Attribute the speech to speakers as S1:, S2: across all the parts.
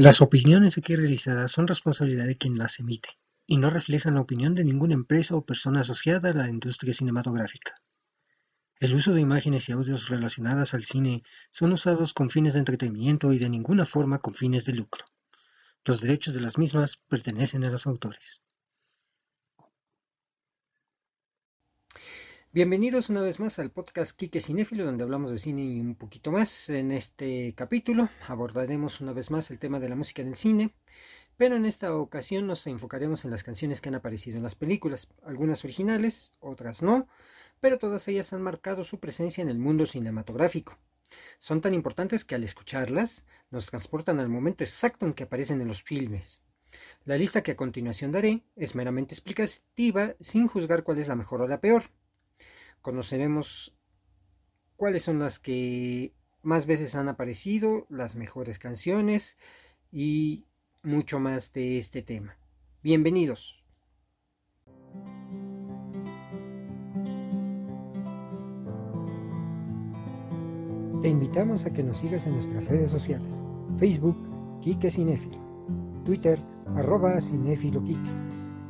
S1: Las opiniones aquí realizadas son responsabilidad de quien las emite y no reflejan la opinión de ninguna empresa o persona asociada a la industria cinematográfica. El uso de imágenes y audios relacionadas al cine son usados con fines de entretenimiento y de ninguna forma con fines de lucro. Los derechos de las mismas pertenecen a los autores. Bienvenidos una vez más al podcast Quique Cinéfilo, donde hablamos de cine y un poquito más. En este capítulo abordaremos una vez más el tema de la música en el cine, pero en esta ocasión nos enfocaremos en las canciones que han aparecido en las películas, algunas originales, otras no, pero todas ellas han marcado su presencia en el mundo cinematográfico. Son tan importantes que al escucharlas nos transportan al momento exacto en que aparecen en los filmes. La lista que a continuación daré es meramente explicativa sin juzgar cuál es la mejor o la peor conoceremos cuáles son las que más veces han aparecido, las mejores canciones y mucho más de este tema. Bienvenidos. Te invitamos a que nos sigas en nuestras redes sociales. Facebook, Kike Cinefilo. Twitter, arroba Cinefilo Kike.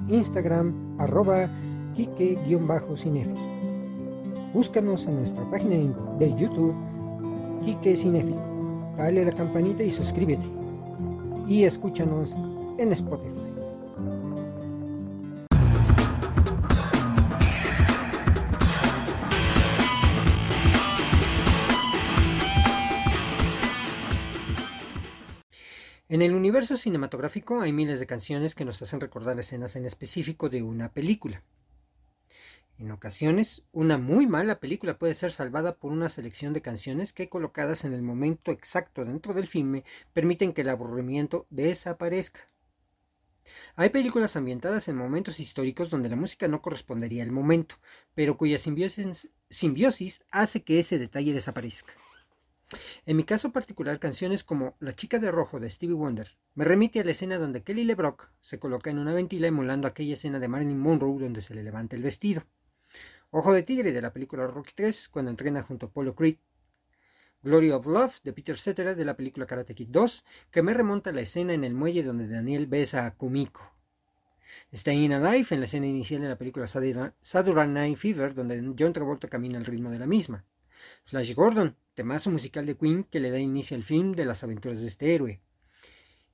S1: Instagram, arroba Kike-Cinefilo. Búscanos en nuestra página de YouTube, Quique Cinefilo. Dale la campanita y suscríbete. Y escúchanos en Spotify. En el universo cinematográfico hay miles de canciones que nos hacen recordar escenas en específico de una película. En ocasiones, una muy mala película puede ser salvada por una selección de canciones que colocadas en el momento exacto dentro del filme permiten que el aburrimiento desaparezca. Hay películas ambientadas en momentos históricos donde la música no correspondería al momento, pero cuya simbiosis, simbiosis hace que ese detalle desaparezca. En mi caso particular, canciones como La chica de rojo de Stevie Wonder me remite a la escena donde Kelly LeBrock se coloca en una ventila emulando aquella escena de Marilyn Monroe donde se le levanta el vestido. Ojo de Tigre de la película Rocky 3 cuando entrena junto a Polo Creed. Glory of Love de Peter Cetera de la película Karate Kid 2 que me remonta la escena en el muelle donde Daniel besa a Kumiko. Staying Alive en la escena inicial de la película Saturday Night Fever donde John Travolta camina al ritmo de la misma. Flash Gordon, temazo musical de Queen que le da inicio al film de las aventuras de este héroe.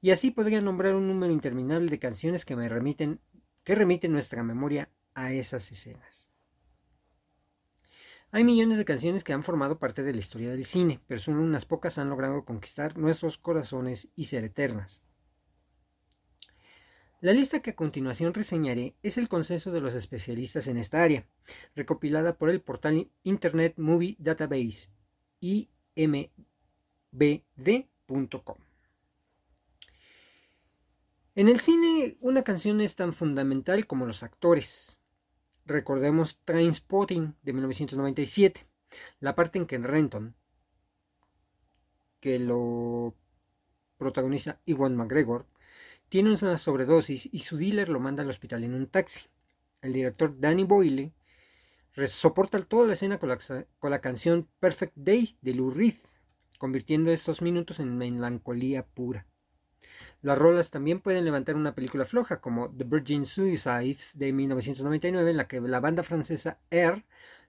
S1: Y así podría nombrar un número interminable de canciones que me remiten que remiten nuestra memoria a esas escenas. Hay millones de canciones que han formado parte de la historia del cine, pero solo unas pocas han logrado conquistar nuestros corazones y ser eternas. La lista que a continuación reseñaré es el consenso de los especialistas en esta área, recopilada por el portal Internet Movie Database imbd.com. En el cine, una canción es tan fundamental como los actores. Recordemos Trainspotting de 1997, la parte en que en Renton, que lo protagoniza Iwan McGregor, tiene una sobredosis y su dealer lo manda al hospital en un taxi. El director Danny Boyle soporta toda la escena con la, con la canción Perfect Day de Lou Reed, convirtiendo estos minutos en melancolía pura. Las rolas también pueden levantar una película floja como The Virgin Suicides de 1999 en la que la banda francesa Air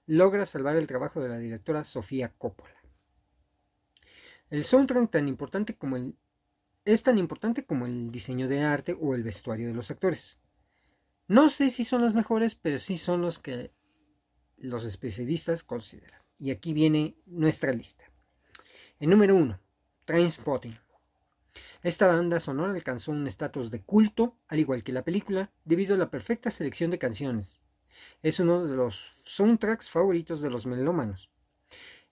S1: logra salvar el trabajo de la directora Sofía Coppola. El soundtrack es tan importante como el diseño de arte o el vestuario de los actores. No sé si son las mejores, pero sí son los que los especialistas consideran. Y aquí viene nuestra lista. En número 1, Trainspotting. Esta banda sonora alcanzó un estatus de culto, al igual que la película, debido a la perfecta selección de canciones. Es uno de los soundtracks favoritos de los melómanos.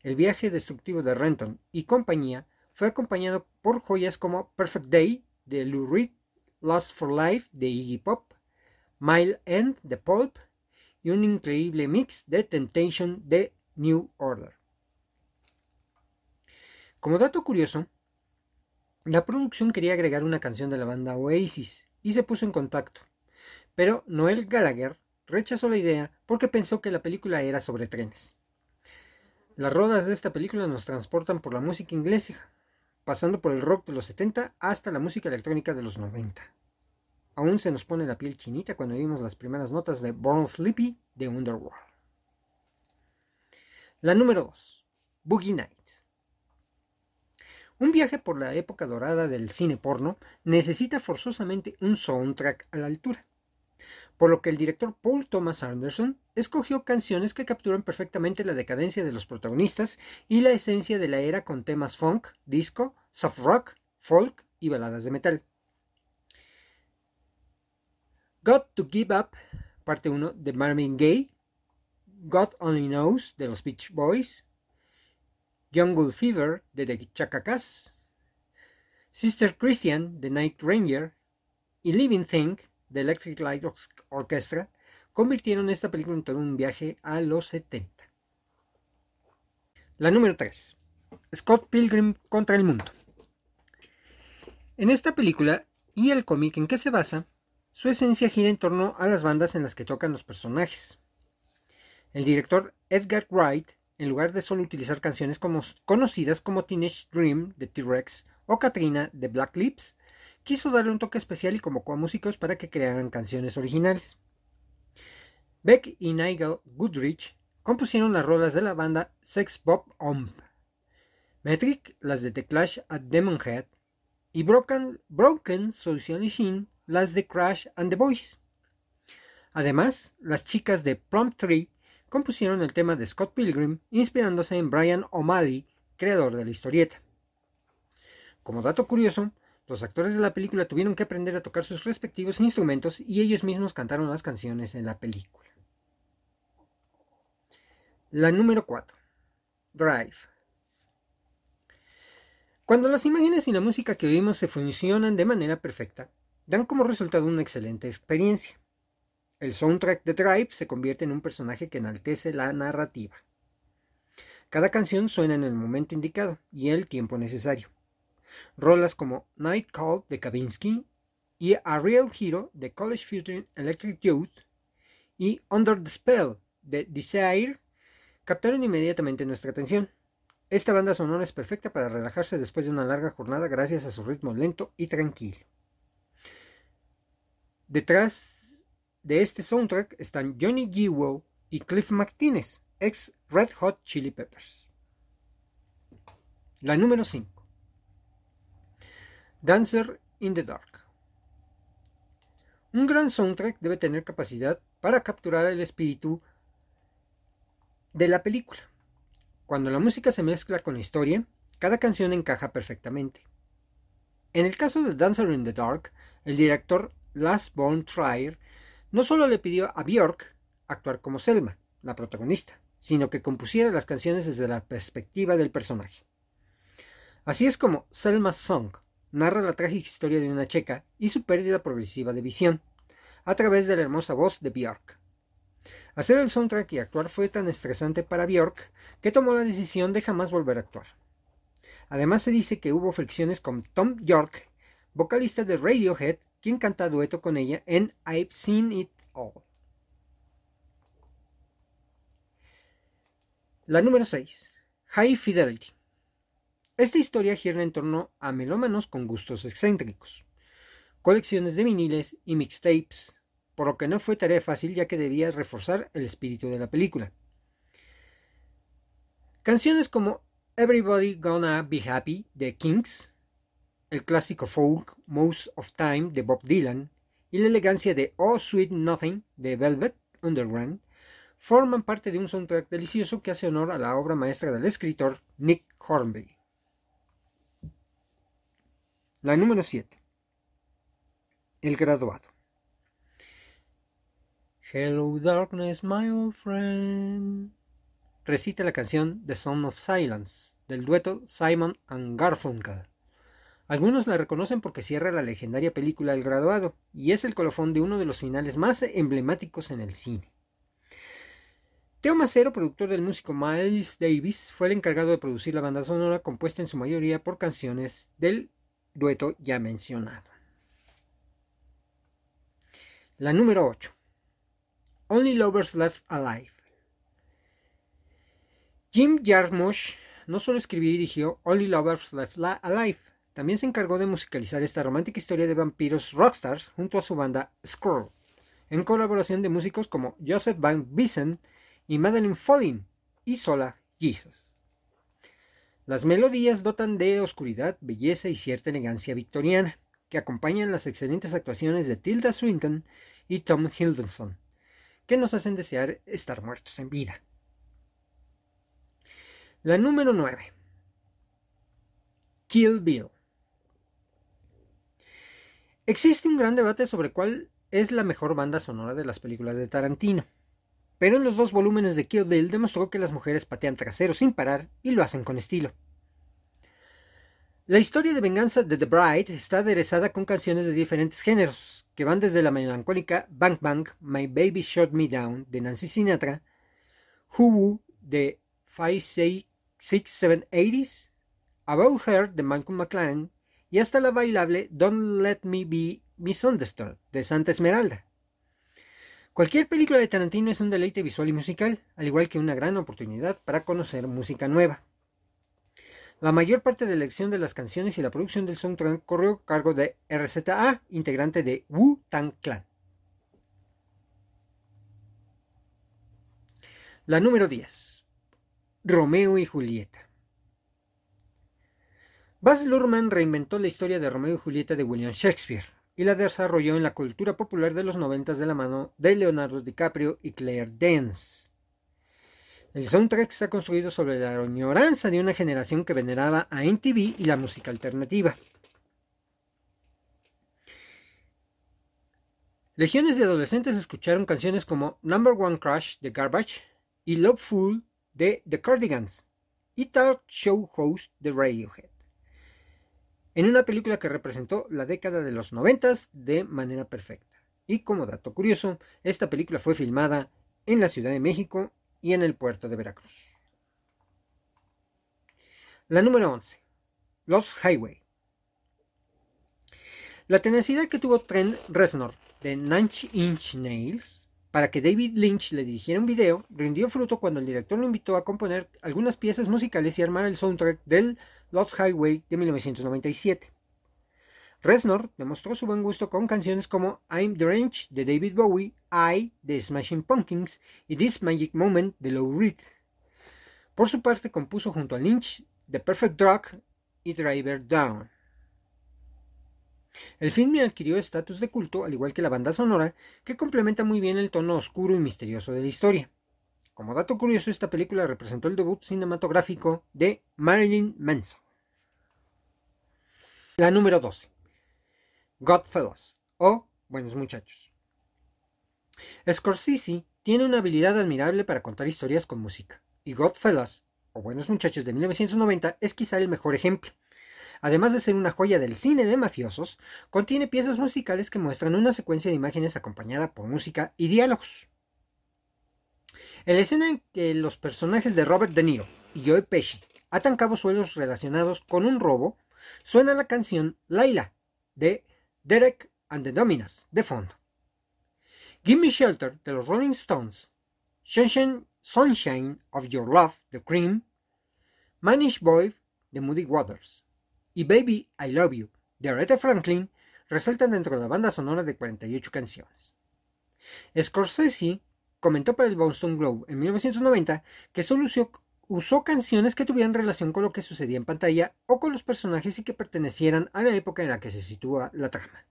S1: El viaje destructivo de Renton y compañía fue acompañado por joyas como Perfect Day de Lou Reed, Lost for Life de Iggy Pop, Mile End de Pulp y un increíble mix de Temptation de New Order. Como dato curioso, la producción quería agregar una canción de la banda Oasis y se puso en contacto, pero Noel Gallagher rechazó la idea porque pensó que la película era sobre trenes. Las rodas de esta película nos transportan por la música inglesa, pasando por el rock de los 70 hasta la música electrónica de los 90. Aún se nos pone la piel chinita cuando oímos las primeras notas de Born Sleepy de Underworld. La número 2. Boogie Nights. Un viaje por la época dorada del cine porno necesita forzosamente un soundtrack a la altura, por lo que el director Paul Thomas Anderson escogió canciones que capturan perfectamente la decadencia de los protagonistas y la esencia de la era con temas funk, disco, soft rock, folk y baladas de metal. Got to Give Up, parte 1 de Marvin Gaye, God Only Knows de los Beach Boys, Jungle Fever de The Chacacas, Sister Christian de Night Ranger y Living Thing de Electric Light Orchestra convirtieron esta película en todo un viaje a los 70. La número 3. Scott Pilgrim contra el mundo. En esta película y el cómic en que se basa, su esencia gira en torno a las bandas en las que tocan los personajes. El director Edgar Wright, en lugar de solo utilizar canciones conocidas como Teenage Dream de T-Rex o Katrina de Black Lips, quiso darle un toque especial y convocó a músicos para que crearan canciones originales. Beck y Nigel Goodrich compusieron las rolas de la banda Sex Bob Omb, Metric las de The Clash at Demonhead y Broken, Broken Social Machine las de Crash and the Boys. Además, las chicas de Prompt Tree compusieron el tema de Scott Pilgrim inspirándose en Brian O'Malley, creador de la historieta. Como dato curioso, los actores de la película tuvieron que aprender a tocar sus respectivos instrumentos y ellos mismos cantaron las canciones en la película. La número 4. Drive. Cuando las imágenes y la música que oímos se funcionan de manera perfecta, dan como resultado una excelente experiencia. El soundtrack de Drive se convierte en un personaje que enaltece la narrativa. Cada canción suena en el momento indicado y el tiempo necesario. Rolas como Night Call de Kavinsky y A Real Hero de College Future Electric Youth y Under the Spell de Desire captaron inmediatamente nuestra atención. Esta banda sonora es perfecta para relajarse después de una larga jornada gracias a su ritmo lento y tranquilo. Detrás de este soundtrack están Johnny Giwo y Cliff Martínez, ex Red Hot Chili Peppers. La número 5. Dancer in the Dark. Un gran soundtrack debe tener capacidad para capturar el espíritu de la película. Cuando la música se mezcla con la historia, cada canción encaja perfectamente. En el caso de Dancer in the Dark, el director Last Born Trier no solo le pidió a Björk actuar como Selma, la protagonista, sino que compusiera las canciones desde la perspectiva del personaje. Así es como Selma's Song narra la trágica historia de una checa y su pérdida progresiva de visión, a través de la hermosa voz de Björk. Hacer el soundtrack y actuar fue tan estresante para Björk que tomó la decisión de jamás volver a actuar. Además se dice que hubo fricciones con Tom York, vocalista de Radiohead, quien canta dueto con ella en I've Seen It All. La número 6. High Fidelity. Esta historia gira en torno a melómanos con gustos excéntricos, colecciones de viniles y mixtapes, por lo que no fue tarea fácil ya que debía reforzar el espíritu de la película. Canciones como Everybody Gonna Be Happy de Kings el clásico folk Most of Time de Bob Dylan y la elegancia de Oh Sweet Nothing de Velvet Underground forman parte de un soundtrack delicioso que hace honor a la obra maestra del escritor Nick Hornby. La número 7. El graduado. Hello Darkness, my old friend. Recita la canción The Song of Silence del dueto Simon and Garfunkel. Algunos la reconocen porque cierra la legendaria película El graduado y es el colofón de uno de los finales más emblemáticos en el cine. Teo Macero, productor del músico Miles Davis, fue el encargado de producir la banda sonora compuesta en su mayoría por canciones del dueto ya mencionado. La número 8. Only Lovers Left Alive. Jim Jarmusch no solo escribió y dirigió Only Lovers Left Alive, también se encargó de musicalizar esta romántica historia de vampiros rockstars junto a su banda Skrull, en colaboración de músicos como Joseph Van Biesen y Madeline Follin y Sola Jesus. Las melodías dotan de oscuridad, belleza y cierta elegancia victoriana, que acompañan las excelentes actuaciones de Tilda Swinton y Tom Hiddleston, que nos hacen desear estar muertos en vida. La número 9. Kill Bill. Existe un gran debate sobre cuál es la mejor banda sonora de las películas de Tarantino. Pero en los dos volúmenes de Kill Bill demostró que las mujeres patean traseros sin parar y lo hacen con estilo. La historia de venganza de The Bride está aderezada con canciones de diferentes géneros, que van desde la melancólica Bang Bang, My Baby Shot Me Down de Nancy Sinatra, Who Woo de 56780s, About Her de Malcolm McLaren y hasta la bailable Don't Let Me Be Misunderstood de Santa Esmeralda. Cualquier película de Tarantino es un deleite visual y musical, al igual que una gran oportunidad para conocer música nueva. La mayor parte de la elección de las canciones y la producción del soundtrack corrió a cargo de RZA, integrante de Wu-Tang Clan. La número 10. Romeo y Julieta. Baz Luhrmann reinventó la historia de Romeo y Julieta de William Shakespeare y la desarrolló en la cultura popular de los noventas de la mano de Leonardo DiCaprio y Claire Danes. El soundtrack está construido sobre la añoranza de una generación que veneraba a MTV y la música alternativa. Legiones de adolescentes escucharon canciones como Number One Crush de Garbage y Loveful de The Cardigans y Talk Show Host de Radiohead en una película que representó la década de los noventas de manera perfecta. Y como dato curioso, esta película fue filmada en la Ciudad de México y en el puerto de Veracruz. La número 11. Los Highway. La tenacidad que tuvo Trent Reznor de Nine Inch Nails para que David Lynch le dirigiera un video rindió fruto cuando el director lo invitó a componer algunas piezas musicales y armar el soundtrack del Lost Highway de 1997. Reznor demostró su buen gusto con canciones como I'm Range de David Bowie, I de Smashing Pumpkins y This Magic Moment de Lou Reed. Por su parte compuso junto a Lynch The Perfect Drug y Driver Down. El filme adquirió estatus de culto, al igual que la banda sonora, que complementa muy bien el tono oscuro y misterioso de la historia. Como dato curioso, esta película representó el debut cinematográfico de Marilyn Manson. La número 12. Godfellas o Buenos Muchachos. Scorsese tiene una habilidad admirable para contar historias con música, y Godfellas o Buenos Muchachos de 1990 es quizá el mejor ejemplo además de ser una joya del cine de mafiosos, contiene piezas musicales que muestran una secuencia de imágenes acompañada por música y diálogos. En la escena en que los personajes de Robert De Niro y Joe Pesci atan cabos suelos relacionados con un robo, suena la canción Laila de Derek and the Dominas de fondo. Give Me Shelter de los Rolling Stones, Sunshine, Sunshine of Your Love de Cream, Manish Boy de Moody Waters y Baby I Love You de Aretha Franklin resaltan dentro de la banda sonora de 48 canciones. Scorsese comentó para el Boston Globe en 1990 que solo usó, canciones que tuvieran relación con lo que sucedía en pantalla o con los personajes y que pertenecieran a la época en la que se sitúa la trama.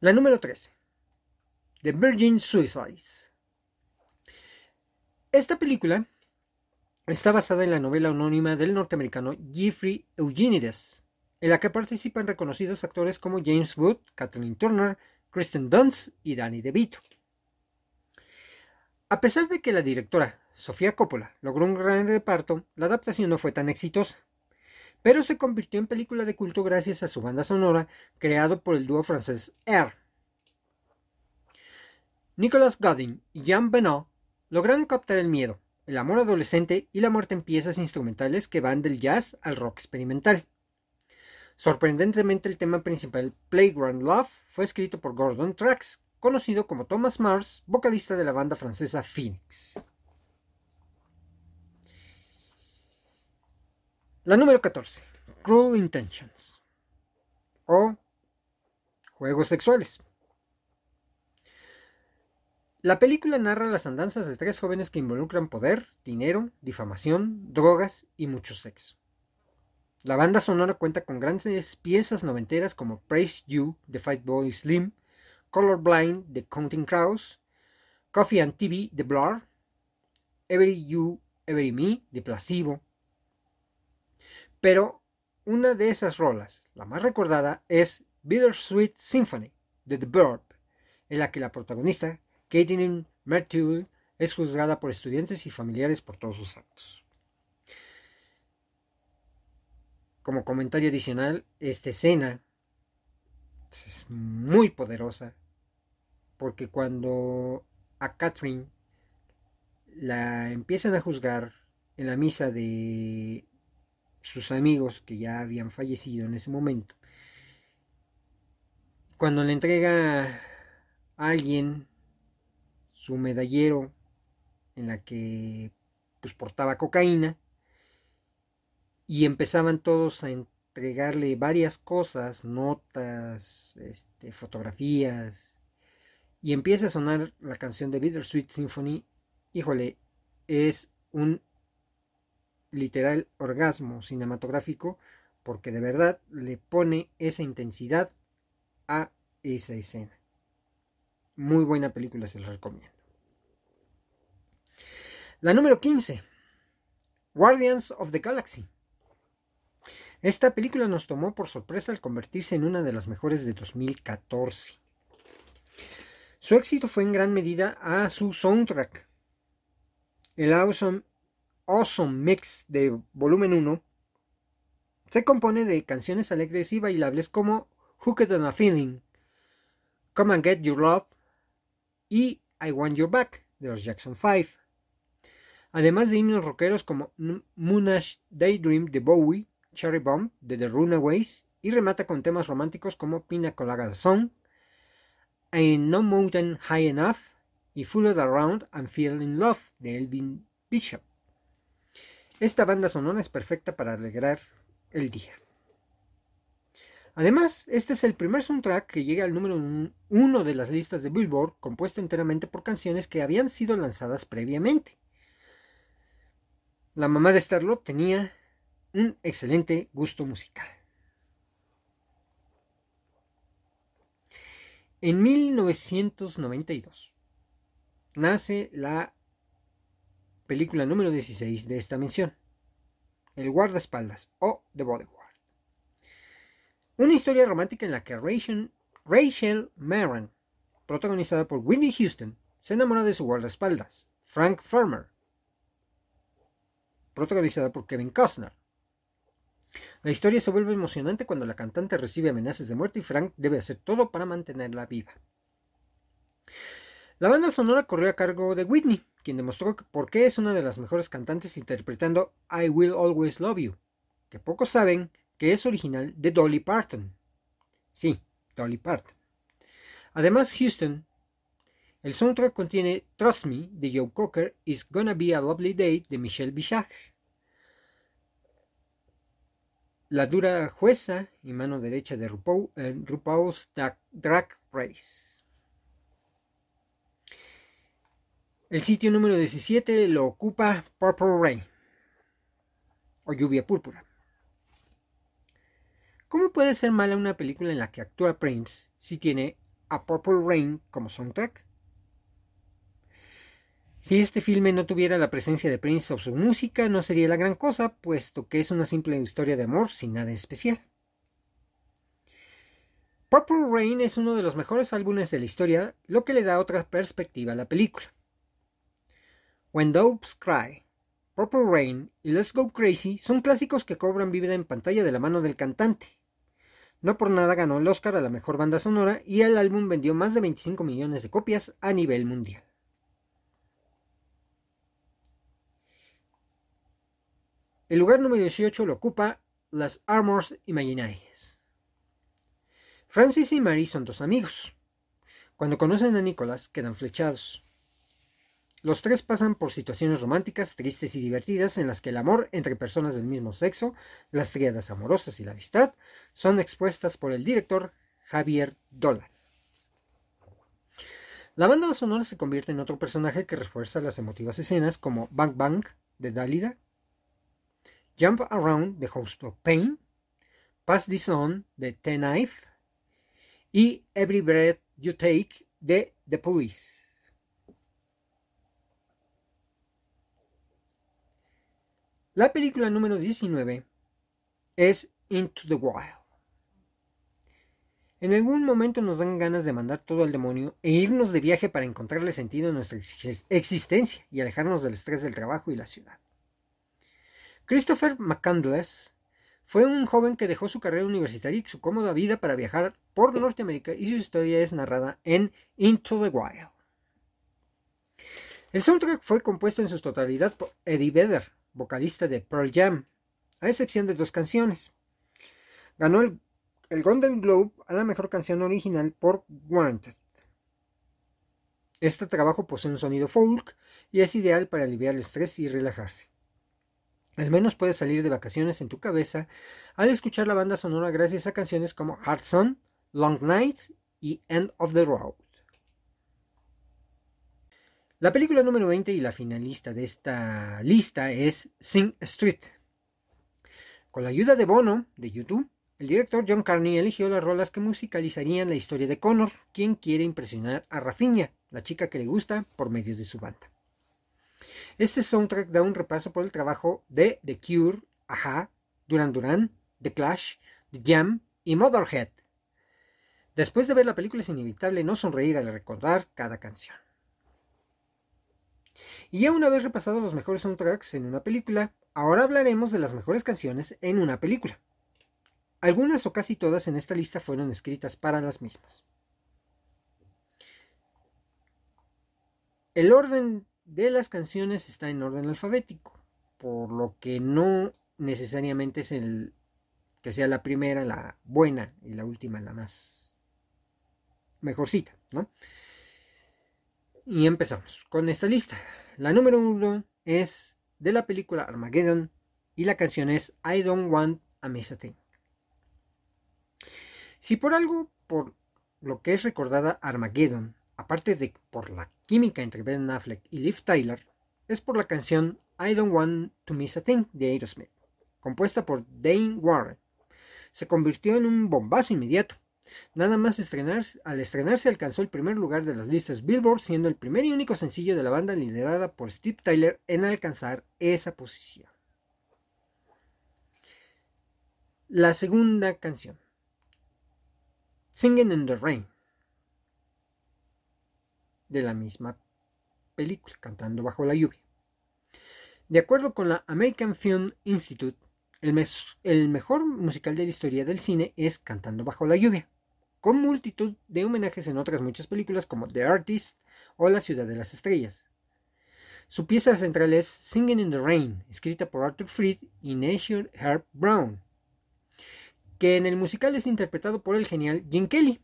S1: La número 13. The Virgin Suicides. Esta película Está basada en la novela anónima del norteamericano Jeffrey Eugenides, en la que participan reconocidos actores como James Wood, Kathleen Turner, Kristen Dunst y Danny DeVito. A pesar de que la directora Sofía Coppola logró un gran reparto, la adaptación no fue tan exitosa, pero se convirtió en película de culto gracias a su banda sonora creado por el dúo francés Air. Nicolas Godin y Jean Benoit lograron captar el miedo, el amor adolescente y la muerte en piezas instrumentales que van del jazz al rock experimental. Sorprendentemente el tema principal, Playground Love, fue escrito por Gordon Trax, conocido como Thomas Mars, vocalista de la banda francesa Phoenix. La número 14. Cruel Intentions. O Juegos Sexuales. La película narra las andanzas de tres jóvenes que involucran poder, dinero, difamación, drogas y mucho sexo. La banda sonora cuenta con grandes piezas noventeras como Praise You de Boy Slim, Colorblind de Counting Crows, Coffee and TV de Blur, Every You, Every Me de Placebo. Pero una de esas rolas, la más recordada, es Bittersweet Symphony de The Bird, en la que la protagonista, Caitlin Mertul, es juzgada por estudiantes y familiares por todos sus actos. como comentario adicional, esta escena es muy poderosa porque cuando a Catherine la empiezan a juzgar en la misa de sus amigos que ya habían fallecido en ese momento, cuando le entrega a alguien su medallero en la que pues portaba cocaína, y empezaban todos a entregarle varias cosas, notas, este, fotografías, y empieza a sonar la canción de Bittersweet Symphony, híjole, es un literal orgasmo cinematográfico porque de verdad le pone esa intensidad a esa escena. Muy buena película, se la recomiendo. La número 15, Guardians of the Galaxy. Esta película nos tomó por sorpresa al convertirse en una de las mejores de 2014. Su éxito fue en gran medida a su soundtrack. El Awesome, awesome Mix de volumen 1 se compone de canciones alegres y bailables como Hooked on a Feeling, Come and Get Your Love y I Want Your Back de los Jackson 5. Además de himnos rockeros como Moonage Daydream de Bowie, Cherry Bomb de The Runaways y remata con temas románticos como Pina Colada Song, Ain't No Mountain High Enough y Fooled Around and Feel in Love de Elvin Bishop. Esta banda sonora es perfecta para alegrar el día. Además, este es el primer soundtrack que llega al número uno de las listas de Billboard, compuesto enteramente por canciones que habían sido lanzadas previamente. La mamá de Starlot tenía un excelente gusto musical. En 1992 nace la película número 16 de esta mención, El guardaespaldas o The Bodyguard. Una historia romántica en la que Rachel, Rachel protagonizada por Whitney Houston, se enamora de su guardaespaldas, Frank Farmer, protagonizada por Kevin Costner. La historia se vuelve emocionante cuando la cantante recibe amenazas de muerte y Frank debe hacer todo para mantenerla viva. La banda sonora corrió a cargo de Whitney, quien demostró por qué es una de las mejores cantantes interpretando I Will Always Love You, que pocos saben que es original de Dolly Parton. Sí, Dolly Parton. Además, Houston, el soundtrack contiene Trust Me de Joe Cocker, It's Gonna Be a Lovely Day de Michelle Visage, la dura jueza y mano derecha de RuPaul, RuPaul's Drag Race. El sitio número 17 lo ocupa Purple Rain o lluvia púrpura. ¿Cómo puede ser mala una película en la que actúa Prince si tiene a Purple Rain como soundtrack? Si este filme no tuviera la presencia de Prince o su música, no sería la gran cosa, puesto que es una simple historia de amor sin nada especial. Purple Rain es uno de los mejores álbumes de la historia, lo que le da otra perspectiva a la película. When Doves Cry, Purple Rain y Let's Go Crazy son clásicos que cobran vida en pantalla de la mano del cantante. No por nada ganó el Oscar a la mejor banda sonora y el álbum vendió más de 25 millones de copias a nivel mundial. El lugar número 18 lo ocupa las Armors Imaginaries. Francis y Mary son dos amigos. Cuando conocen a Nicholas, quedan flechados. Los tres pasan por situaciones románticas, tristes y divertidas en las que el amor entre personas del mismo sexo, las tríadas amorosas y la amistad son expuestas por el director Javier Dolan. La banda sonora se convierte en otro personaje que refuerza las emotivas escenas como Bang Bang de Dalida, Jump Around de Host of Pain, Pass This On de Ten Knife y Every Breath You Take de The Police. La película número 19 es Into the Wild. En algún momento nos dan ganas de mandar todo al demonio e irnos de viaje para encontrarle sentido a nuestra existencia y alejarnos del estrés del trabajo y la ciudad. Christopher McCandless fue un joven que dejó su carrera universitaria y su cómoda vida para viajar por Norteamérica y su historia es narrada en Into the Wild. El soundtrack fue compuesto en su totalidad por Eddie Vedder, vocalista de Pearl Jam, a excepción de dos canciones. Ganó el, Golden Globe a la mejor canción original por Warranted. Este trabajo posee un sonido folk y es ideal para aliviar el estrés y relajarse. Al menos puedes salir de vacaciones en tu cabeza al escuchar la banda sonora gracias a canciones como Hard Sun, Long Nights y End of the Road. La película número 20 y la finalista de esta lista es Sing Street. Con la ayuda de Bono, de YouTube, el director John Carney eligió las rolas que musicalizarían la historia de Connor, quien quiere impresionar a Rafinha, la chica que le gusta, por medio de su banda. Este soundtrack da un repaso por el trabajo de The Cure, Aja, Duran Duran, The Clash, The Jam y Motherhead. Después de ver la película es inevitable no sonreír al recordar cada canción. Y ya una vez repasados los mejores soundtracks en una película, ahora hablaremos de las mejores canciones en una película. Algunas o casi todas en esta lista fueron escritas para las mismas. El orden de las canciones está en orden alfabético, por lo que no necesariamente es el que sea la primera la buena y la última la más mejorcita, ¿no? Y empezamos con esta lista. La número uno es de la película Armageddon y la canción es I Don't Want a Miss a Thing. Si por algo, por lo que es recordada Armageddon, aparte de por la química entre Ben Affleck y Liv Tyler, es por la canción I Don't Want to Miss a Thing de Aerosmith, compuesta por Dane Warren. Se convirtió en un bombazo inmediato, Nada más al estrenarse alcanzó el primer lugar de las listas Billboard, siendo el primer y único sencillo de la banda liderada por Steve Tyler en alcanzar esa posición. La segunda canción, Singing in the Rain, de la misma película, Cantando bajo la lluvia. De acuerdo con la American Film Institute, el mejor musical de la historia del cine es Cantando bajo la lluvia con multitud de homenajes en otras muchas películas como The Artist o La Ciudad de las Estrellas. Su pieza central es Singing in the Rain, escrita por Arthur Freed y Nation Herb Brown, que en el musical es interpretado por el genial Jim Kelly.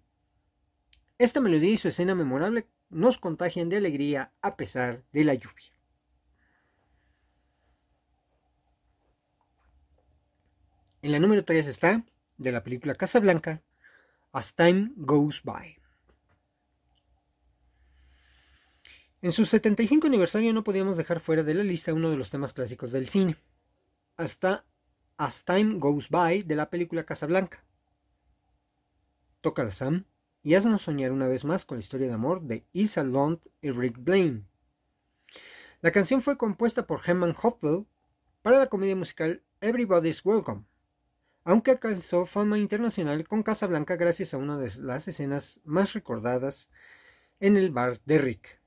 S1: Esta melodía y su escena memorable nos contagian de alegría a pesar de la lluvia. En la número 3 está, de la película Casablanca, As Time Goes By. En su 75 aniversario no podíamos dejar fuera de la lista uno de los temas clásicos del cine. Hasta As Time Goes By de la película Casablanca. Toca la Sam y haznos soñar una vez más con la historia de amor de Isa Lund y Rick Blaine. La canción fue compuesta por Herman Hopwell para la comedia musical Everybody's Welcome aunque alcanzó fama internacional con Casablanca gracias a una de las escenas más recordadas en el bar de Rick.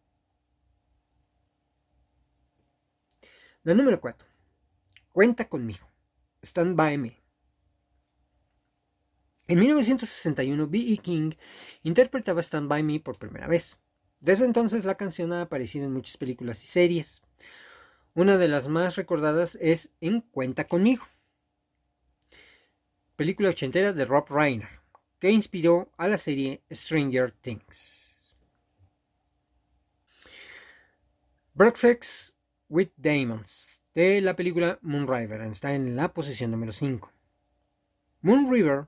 S1: La número 4. Cuenta conmigo. Stand by me. En 1961, B.E. King interpretaba Stand by Me por primera vez. Desde entonces la canción ha aparecido en muchas películas y series. Una de las más recordadas es en Cuenta conmigo película ochentera de Rob Reiner, que inspiró a la serie Stranger Things. Breakfast with Demons de la película Moon River. Está en la posición número 5. Moon River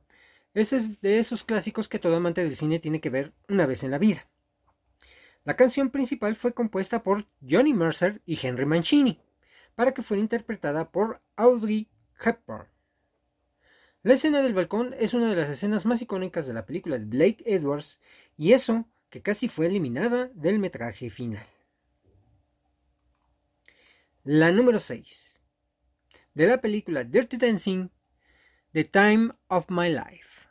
S1: es de esos clásicos que todo amante del cine tiene que ver una vez en la vida. La canción principal fue compuesta por Johnny Mercer y Henry Mancini, para que fuera interpretada por Audrey Hepburn. La escena del balcón es una de las escenas más icónicas de la película de Blake Edwards, y eso que casi fue eliminada del metraje final. La número 6. De la película Dirty Dancing, The Time of My Life.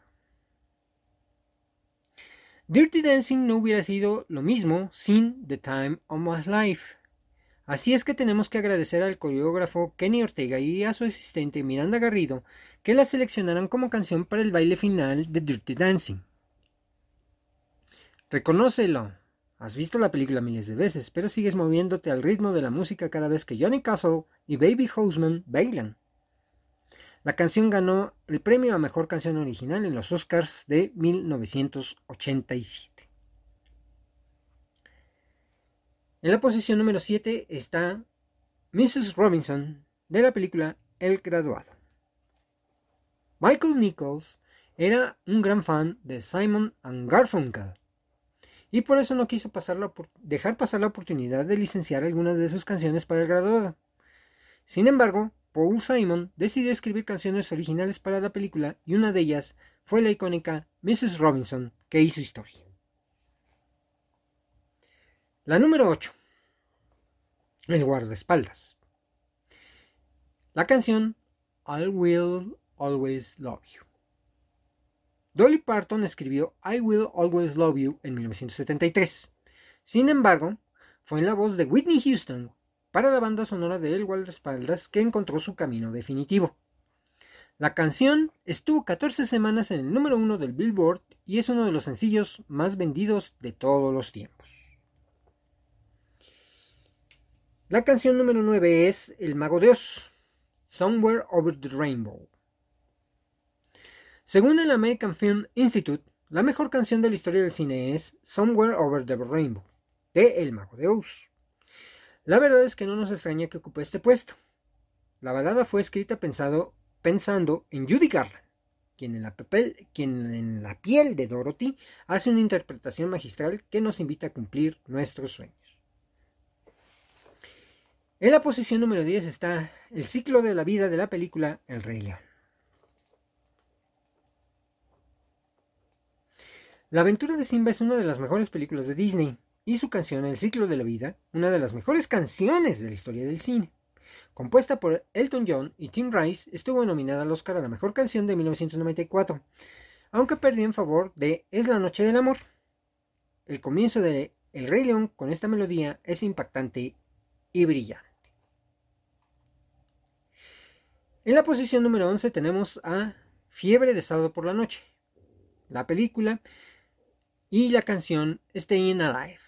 S1: Dirty Dancing no hubiera sido lo mismo sin The Time of My Life. Así es que tenemos que agradecer al coreógrafo Kenny Ortega y a su asistente Miranda Garrido que la seleccionaran como canción para el baile final de Dirty Dancing. Reconócelo. Has visto la película miles de veces, pero sigues moviéndote al ritmo de la música cada vez que Johnny Castle y Baby Houseman bailan. La canción ganó el premio a Mejor Canción Original en los Oscars de 1987. En la posición número 7 está Mrs. Robinson de la película El Graduado. Michael Nichols era un gran fan de Simon and Garfunkel y por eso no quiso dejar pasar la oportunidad de licenciar algunas de sus canciones para el graduado. Sin embargo, Paul Simon decidió escribir canciones originales para la película y una de ellas fue la icónica Mrs. Robinson, que hizo historia. La número 8. El guardaespaldas. La canción I Will Always Love You. Dolly Parton escribió I Will Always Love You en 1973. Sin embargo, fue en la voz de Whitney Houston para la banda sonora de El Guardaespaldas que encontró su camino definitivo. La canción estuvo 14 semanas en el número uno del Billboard y es uno de los sencillos más vendidos de todos los tiempos. La canción número 9 es El Mago de Oz, Somewhere Over the Rainbow. Según el American Film Institute, la mejor canción de la historia del cine es Somewhere Over the Rainbow, de El Mago de Oz. La verdad es que no nos extraña que ocupe este puesto. La balada fue escrita pensando en Judy Garland, quien en, la quien en la piel de Dorothy hace una interpretación magistral que nos invita a cumplir nuestros sueños. En la posición número 10 está el ciclo de la vida de la película El Rey León. La aventura de Simba es una de las mejores películas de Disney y su canción El ciclo de la vida, una de las mejores canciones de la historia del cine. Compuesta por Elton John y Tim Rice, estuvo nominada al Oscar a la mejor canción de 1994, aunque perdió en favor de Es la noche del amor. El comienzo de El Rey León con esta melodía es impactante y brillante. En la posición número 11 tenemos a Fiebre de sábado por la noche. La película y la canción Staying Alive.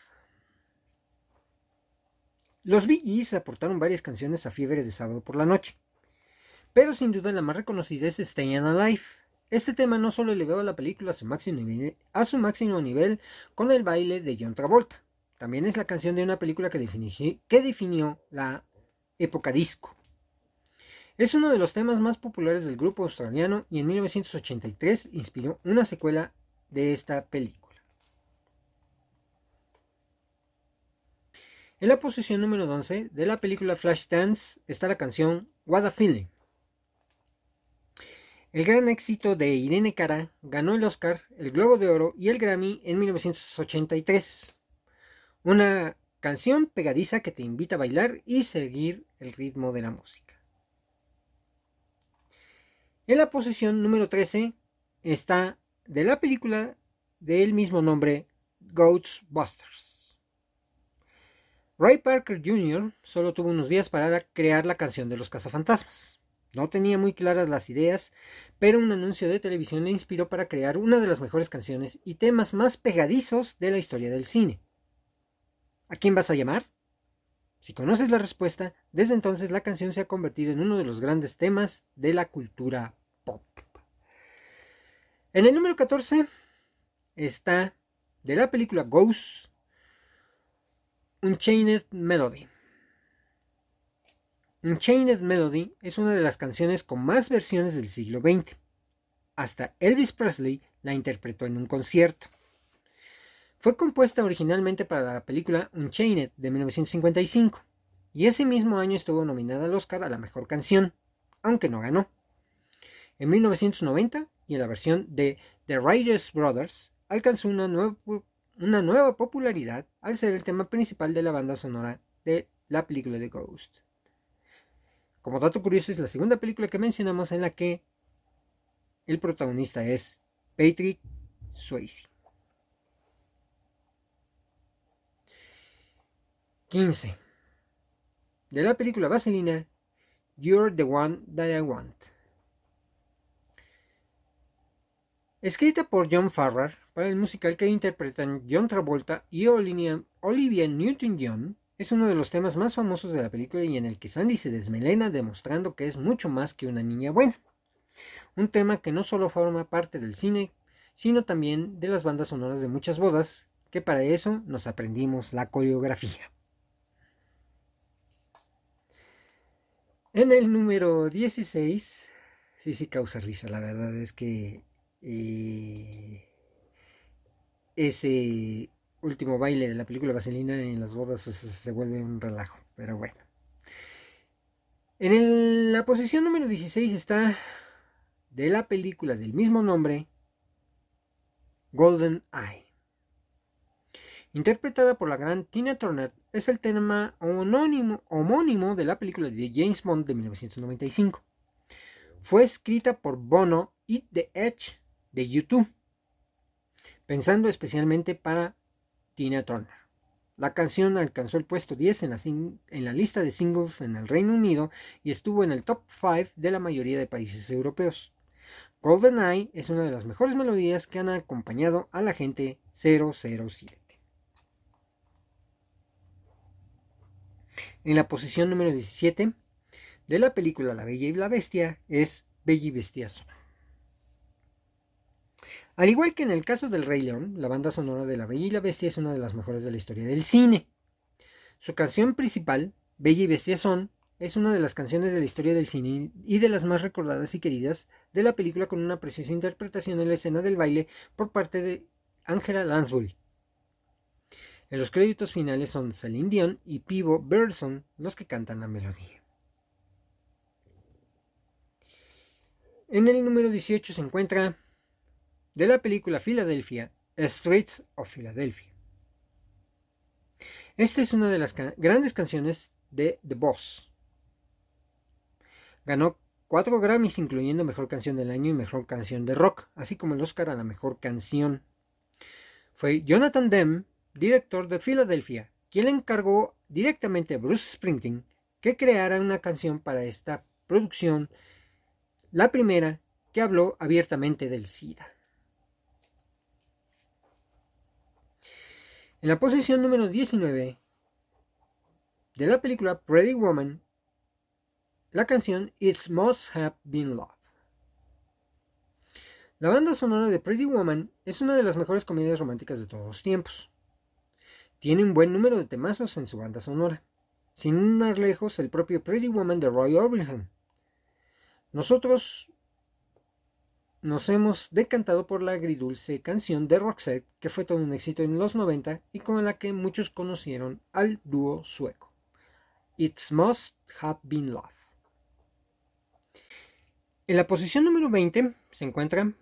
S1: Los Bee Gees aportaron varias canciones a Fiebre de Sábado por la Noche, pero sin duda la más reconocida es Staying Alive. Este tema no solo elevó a la película a su, máximo nivel, con el baile de John Travolta, también es la canción de una película que definió la época disco. Es uno de los temas más populares del grupo australiano y en 1983 inspiró una secuela de esta película. En la posición número 11 de la película Flashdance está la canción What a Feeling. El gran éxito de Irene Cara ganó el Oscar, el Globo de Oro y el Grammy en 1983. Una canción pegadiza que te invita a bailar y seguir el ritmo de la música. En la posición número 13 está de la película del mismo nombre Ghostbusters. Ray Parker Jr. solo tuvo unos días para crear la canción de los cazafantasmas. No tenía muy claras las ideas, pero un anuncio de televisión le inspiró para crear una de las mejores canciones y temas más pegadizos de la historia del cine. ¿A quién vas a llamar? Si conoces la respuesta, desde entonces la canción se ha convertido en uno de los grandes temas de la cultura pop. En el número 14 está de la película Ghost Unchained Melody Unchained Melody es una de las canciones con más versiones del siglo XX. Hasta Elvis Presley la interpretó en un concierto. Fue compuesta originalmente para la película Unchained de 1955 y ese mismo año estuvo nominada al Oscar a la mejor canción, aunque no ganó. En 1990 y en la versión de The Writers Brothers alcanzó una nueva, una nueva popularidad al ser el tema principal de la banda sonora de la película de Ghost. Como dato curioso, es la segunda película que mencionamos en la que el protagonista es Patrick Swayze. 15. De la película Vaselina, You're the One That I Want. Escrita por John Farrar para el musical que interpretan John Travolta y Olivia Newton-John, es uno de los temas más famosos de la película y en el que Sandy se desmelena demostrando que es mucho más que una niña buena. Un tema que no solo forma parte del cine, sino también de las bandas sonoras de muchas bodas, que para eso nos aprendimos la coreografía. En el número 16, sí, sí causa risa, la verdad es que eh, ese último baile de la película Vaselina en las bodas pues, se vuelve un relajo, pero bueno. En la posición número 16 está de la película del mismo nombre, Golden Eye. Interpretada por la gran Tina Turner, es el tema homónimo, homónimo de la película de James Bond de 1995. Fue escrita por Bono y The Edge de YouTube, pensando especialmente para Tina Turner. La canción alcanzó el puesto 10 en la, en la, lista de singles en el Reino Unido y estuvo en el top 5 de la mayoría de países europeos. Golden Eye es una de las mejores melodías que han acompañado a la gente 007. En la posición número 17 de la película La Bella y la Bestia es Bella y Bestia al igual que en el caso del Rey León, la banda sonora de La Bella y la Bestia es una de las mejores de la historia del cine. Su canción principal, Bella y Bestia son, es una de las canciones de la historia del cine y de las más recordadas y queridas de la película con una preciosa interpretación en la escena del baile por parte de Angela Lansbury. En los créditos finales son Celine Dion y Pivo Berson los que cantan la melodía. En el número 18 se encuentra de la película Philadelphia, Streets of Philadelphia. Esta es una de las grandes canciones de The Boss. Ganó cuatro Grammys, incluyendo Mejor Canción del Año y Mejor Canción de Rock, así como el Oscar a la Mejor Canción. Fue Jonathan Demme, director de Philadelphia, quien le encargó directamente a Bruce Springsteen que creara una canción para esta producción, la primera que habló abiertamente del SIDA. En la posición número 19 de la película Pretty Woman, la canción It Must Have Been Love. La banda sonora de Pretty Woman es una de las mejores comedias románticas de todos los tiempos. Tiene un buen número de temazos en su banda sonora, sin ir lejos el propio Pretty Woman de Roy Orbison. Nosotros nos hemos decantado por la agridulce canción de Roxette, que fue todo un éxito en los 90 y con la que muchos conocieron al dúo sueco. It Must Have Been Love. En la posición número 20 se encuentra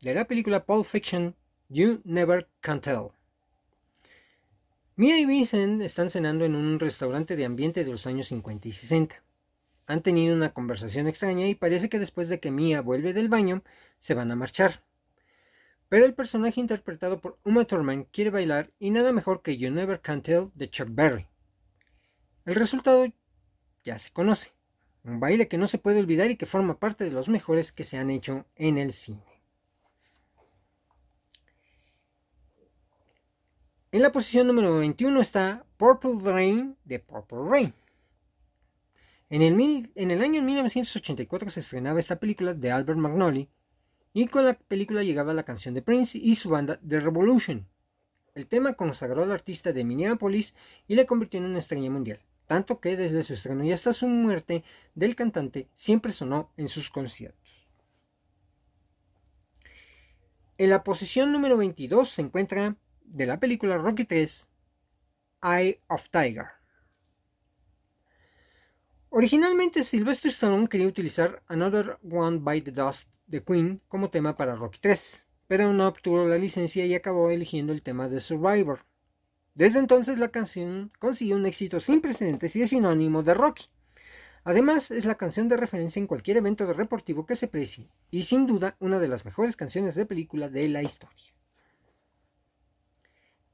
S1: de la película Pulp Fiction You Never Can Tell. Mia y Vincent están cenando en un restaurante de ambiente de los años 50 y 60 han tenido una conversación extraña y parece que después de que Mia vuelve del baño, se van a marchar. Pero el personaje interpretado por Uma Thurman quiere bailar y nada mejor que You Never Can Tell de Chuck Berry. El resultado ya se conoce. Un baile que no se puede olvidar y que forma parte de los mejores que se han hecho en el cine. En la posición número 21 está Purple Rain de Purple Rain. En el, año 1984 se estrenaba esta película de Albert Magnoli y con la película llegaba la canción de Prince y su banda The Revolution. El tema consagró al artista de Minneapolis y le convirtió en una estrella mundial. tanto que desde su estreno y hasta su muerte del cantante siempre sonó en sus conciertos. En la posición número 22 se encuentra de la película Rocky 3, Eye of Tiger. Originalmente Sylvester Stallone quería utilizar Another One by the Dust de Queen como tema para Rocky 3, pero no obtuvo la licencia y acabó eligiendo el tema de Survivor. Desde entonces la canción consiguió un éxito sin precedentes y es sinónimo de Rocky. Además, es la canción de referencia en cualquier evento deportivo que se precie, y sin duda una de las mejores canciones de película de la historia.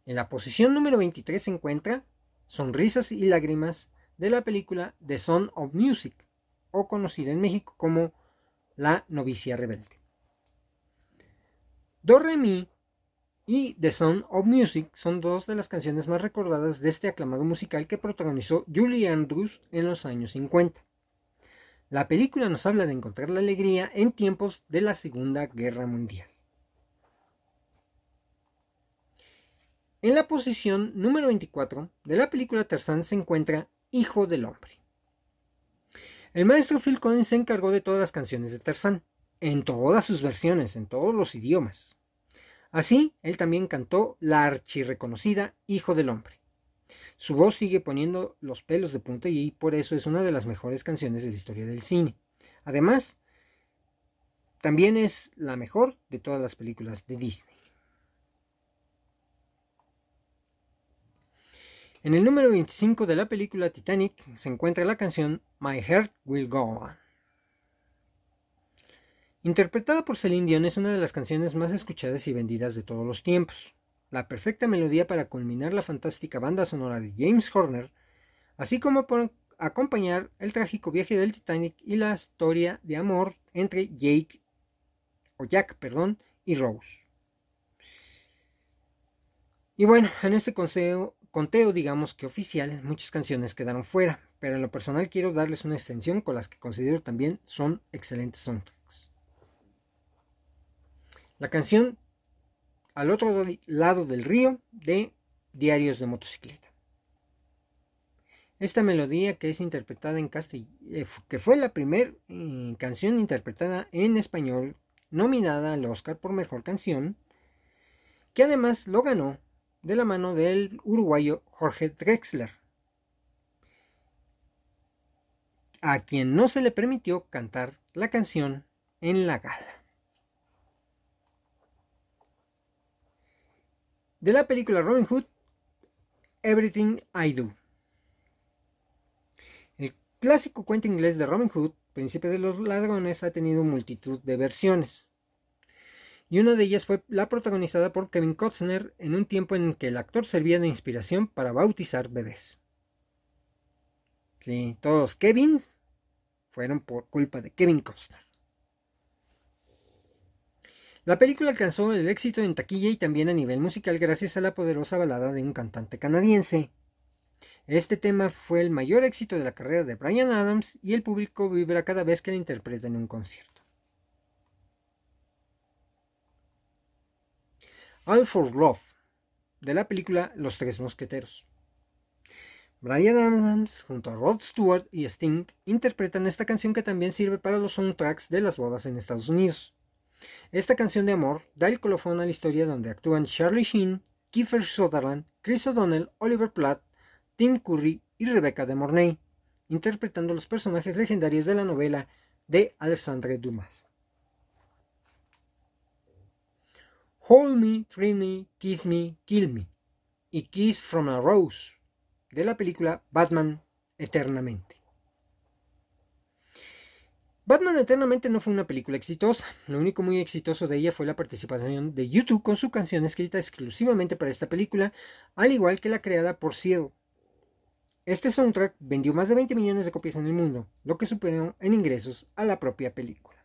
S1: En la posición número 23 se encuentra Sonrisas y Lágrimas de la película The Son of Music, o conocida en México como La novicia rebelde. Do Re Mi y The Son of Music son dos de las canciones más recordadas de este aclamado musical que protagonizó Julie Andrews en los años 50. La película nos habla de encontrar la alegría en tiempos de la Segunda Guerra Mundial. En la posición número 24 de la película Tarzán se encuentra hijo del hombre. El maestro Phil Collins se encargó de todas las canciones de Tarzán, en todas sus versiones, en todos los idiomas. Así, él también cantó la archirreconocida Hijo del Hombre. Su voz sigue poniendo los pelos de punta y por eso es una de las mejores canciones de la historia del cine. Además, también es la mejor de todas las películas de Disney. En el número 25 de la película Titanic se encuentra la canción My Heart Will Go On. Interpretada por Celine Dion es una de las canciones más escuchadas y vendidas de todos los tiempos. La perfecta melodía para culminar la fantástica banda sonora de James Horner, así como por acompañar el trágico viaje del Titanic y la historia de amor entre Jake o Jack, perdón, y Rose. Y bueno, en este consejo conteo, digamos que oficial, muchas canciones quedaron fuera, pero en lo personal quiero darles una extensión con las que considero también son excelentes soundtracks. La canción Al otro lado del río de Diarios de motocicleta. Esta melodía que es interpretada en castellano, eh, que fue la primera eh, canción interpretada en español nominada al Oscar por Mejor Canción, que además lo ganó de la mano del uruguayo Jorge Drexler, a quien no se le permitió cantar la canción en la gala. De la película Robin Hood, Everything I Do. El clásico cuento inglés de Robin Hood, Príncipe de los Ladrones, ha tenido multitud de versiones y una de ellas fue la protagonizada por Kevin Costner en un tiempo en que el actor servía de inspiración para bautizar bebés. Sí, todos los Kevins fueron por culpa de Kevin Costner. La película alcanzó el éxito en taquilla y también a nivel musical gracias a la poderosa balada de un cantante canadiense. Este tema fue el mayor éxito de la carrera de Brian Adams y el público vibra cada vez que la interpreta en un concierto. All for Love, de la película Los Tres Mosqueteros. Brian Adams junto a Rod Stewart y Sting interpretan esta canción que también sirve para los soundtracks de las bodas en Estados Unidos. Esta canción de amor da el colofón a la historia donde actúan Charlie Sheen, Kiefer Sutherland, Chris O'Donnell, Oliver Platt, Tim Curry y Rebecca de Mornay, interpretando los personajes legendarios de la novela de Alexandre Dumas. Hold Me, Free Me, Kiss Me, Kill Me y Kiss from a Rose de la película Batman Eternamente. Batman Eternamente no fue una película exitosa, lo único muy exitoso de ella fue la participación de YouTube con su canción escrita exclusivamente para esta película, al igual que la creada por Cielo. Este soundtrack vendió más de 20 millones de copias en el mundo, lo que superó en ingresos a la propia película.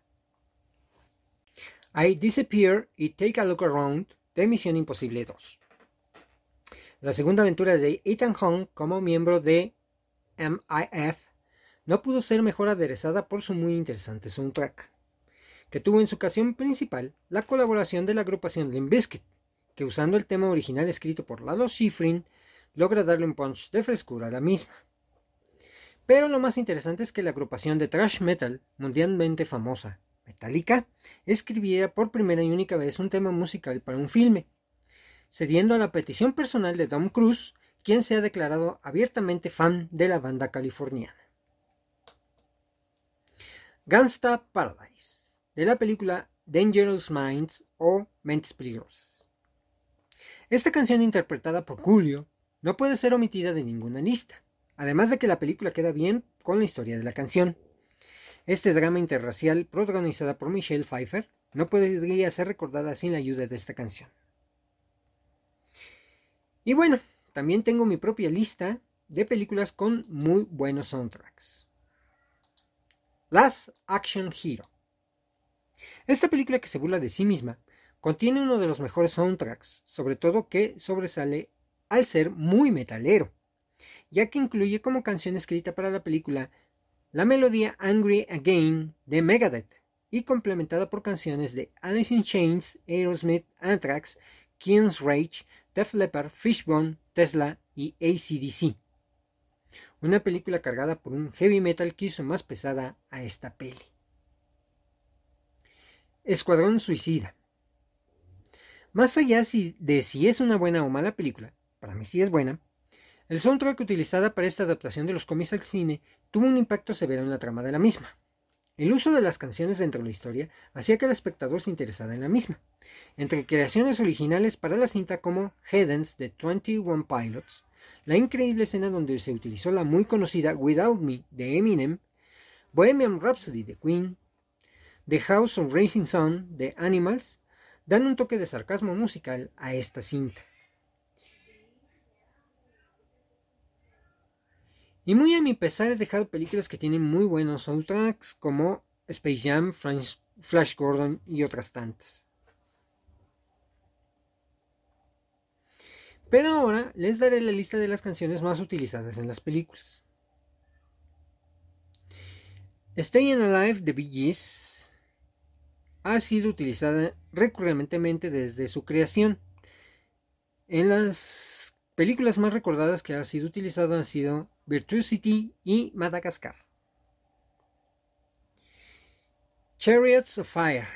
S1: I Disappear y Take a Look Around de Misión Imposible 2. La segunda aventura de Ethan Hunt como miembro de MIF no pudo ser mejor aderezada por su muy interesante soundtrack, que tuvo en su ocasión principal la colaboración de la agrupación Limp Bizkit, que usando el tema original escrito por Lalo Schifrin logra darle un punch de frescura a la misma. Pero lo más interesante es que la agrupación de thrash metal mundialmente famosa, Metallica, escribiera por primera y única vez un tema musical para un filme, cediendo a la petición personal de Tom Cruise, quien se ha declarado abiertamente fan de la banda californiana. Gangsta Paradise, de la película Dangerous Minds o Mentes Peligrosas. Esta canción interpretada por Julio no puede ser omitida de ninguna lista, además de que la película queda bien con la historia de la canción. Este drama interracial, protagonizada por Michelle Pfeiffer, no podría ser recordada sin la ayuda de esta canción. Y bueno, también tengo mi propia lista de películas con muy buenos soundtracks. Last Action Hero. Esta película que se burla de sí misma contiene uno de los mejores soundtracks, sobre todo que sobresale al ser muy metalero ya que incluye como canción escrita para la película la melodía Angry Again de Megadeth y complementada por canciones de Alice in Chains, Aerosmith, Anthrax, King's Rage, Def Leppard, Fishbone, Tesla y ACDC. Una película cargada por un heavy metal que hizo más pesada a esta peli. Escuadrón Suicida. Más allá de si es una buena o mala película, para mí sí es buena, el soundtrack utilizada para esta adaptación de los cómics al cine tuvo un impacto severo en la trama de la misma. El uso de las canciones dentro de la historia hacía que el espectador se interesara en la misma. Entre creaciones originales para la cinta como Headens de 21 Pilots, la increíble escena donde se utilizó la muy conocida Without Me de Eminem, Bohemian Rhapsody de Queen, The House of Racing Sun de Animals, dan un toque de sarcasmo musical a esta cinta. Y muy a mi pesar he dejado películas que tienen muy buenos soundtracks como Space Jam, Flash Gordon y otras tantas. Pero ahora les daré la lista de las canciones más utilizadas en las películas. Staying Alive de Bee Gees ha sido utilizada recurrentemente desde su creación. En las películas más recordadas que ha sido utilizada han sido Virtuosity y Madagascar. Chariots of Fire.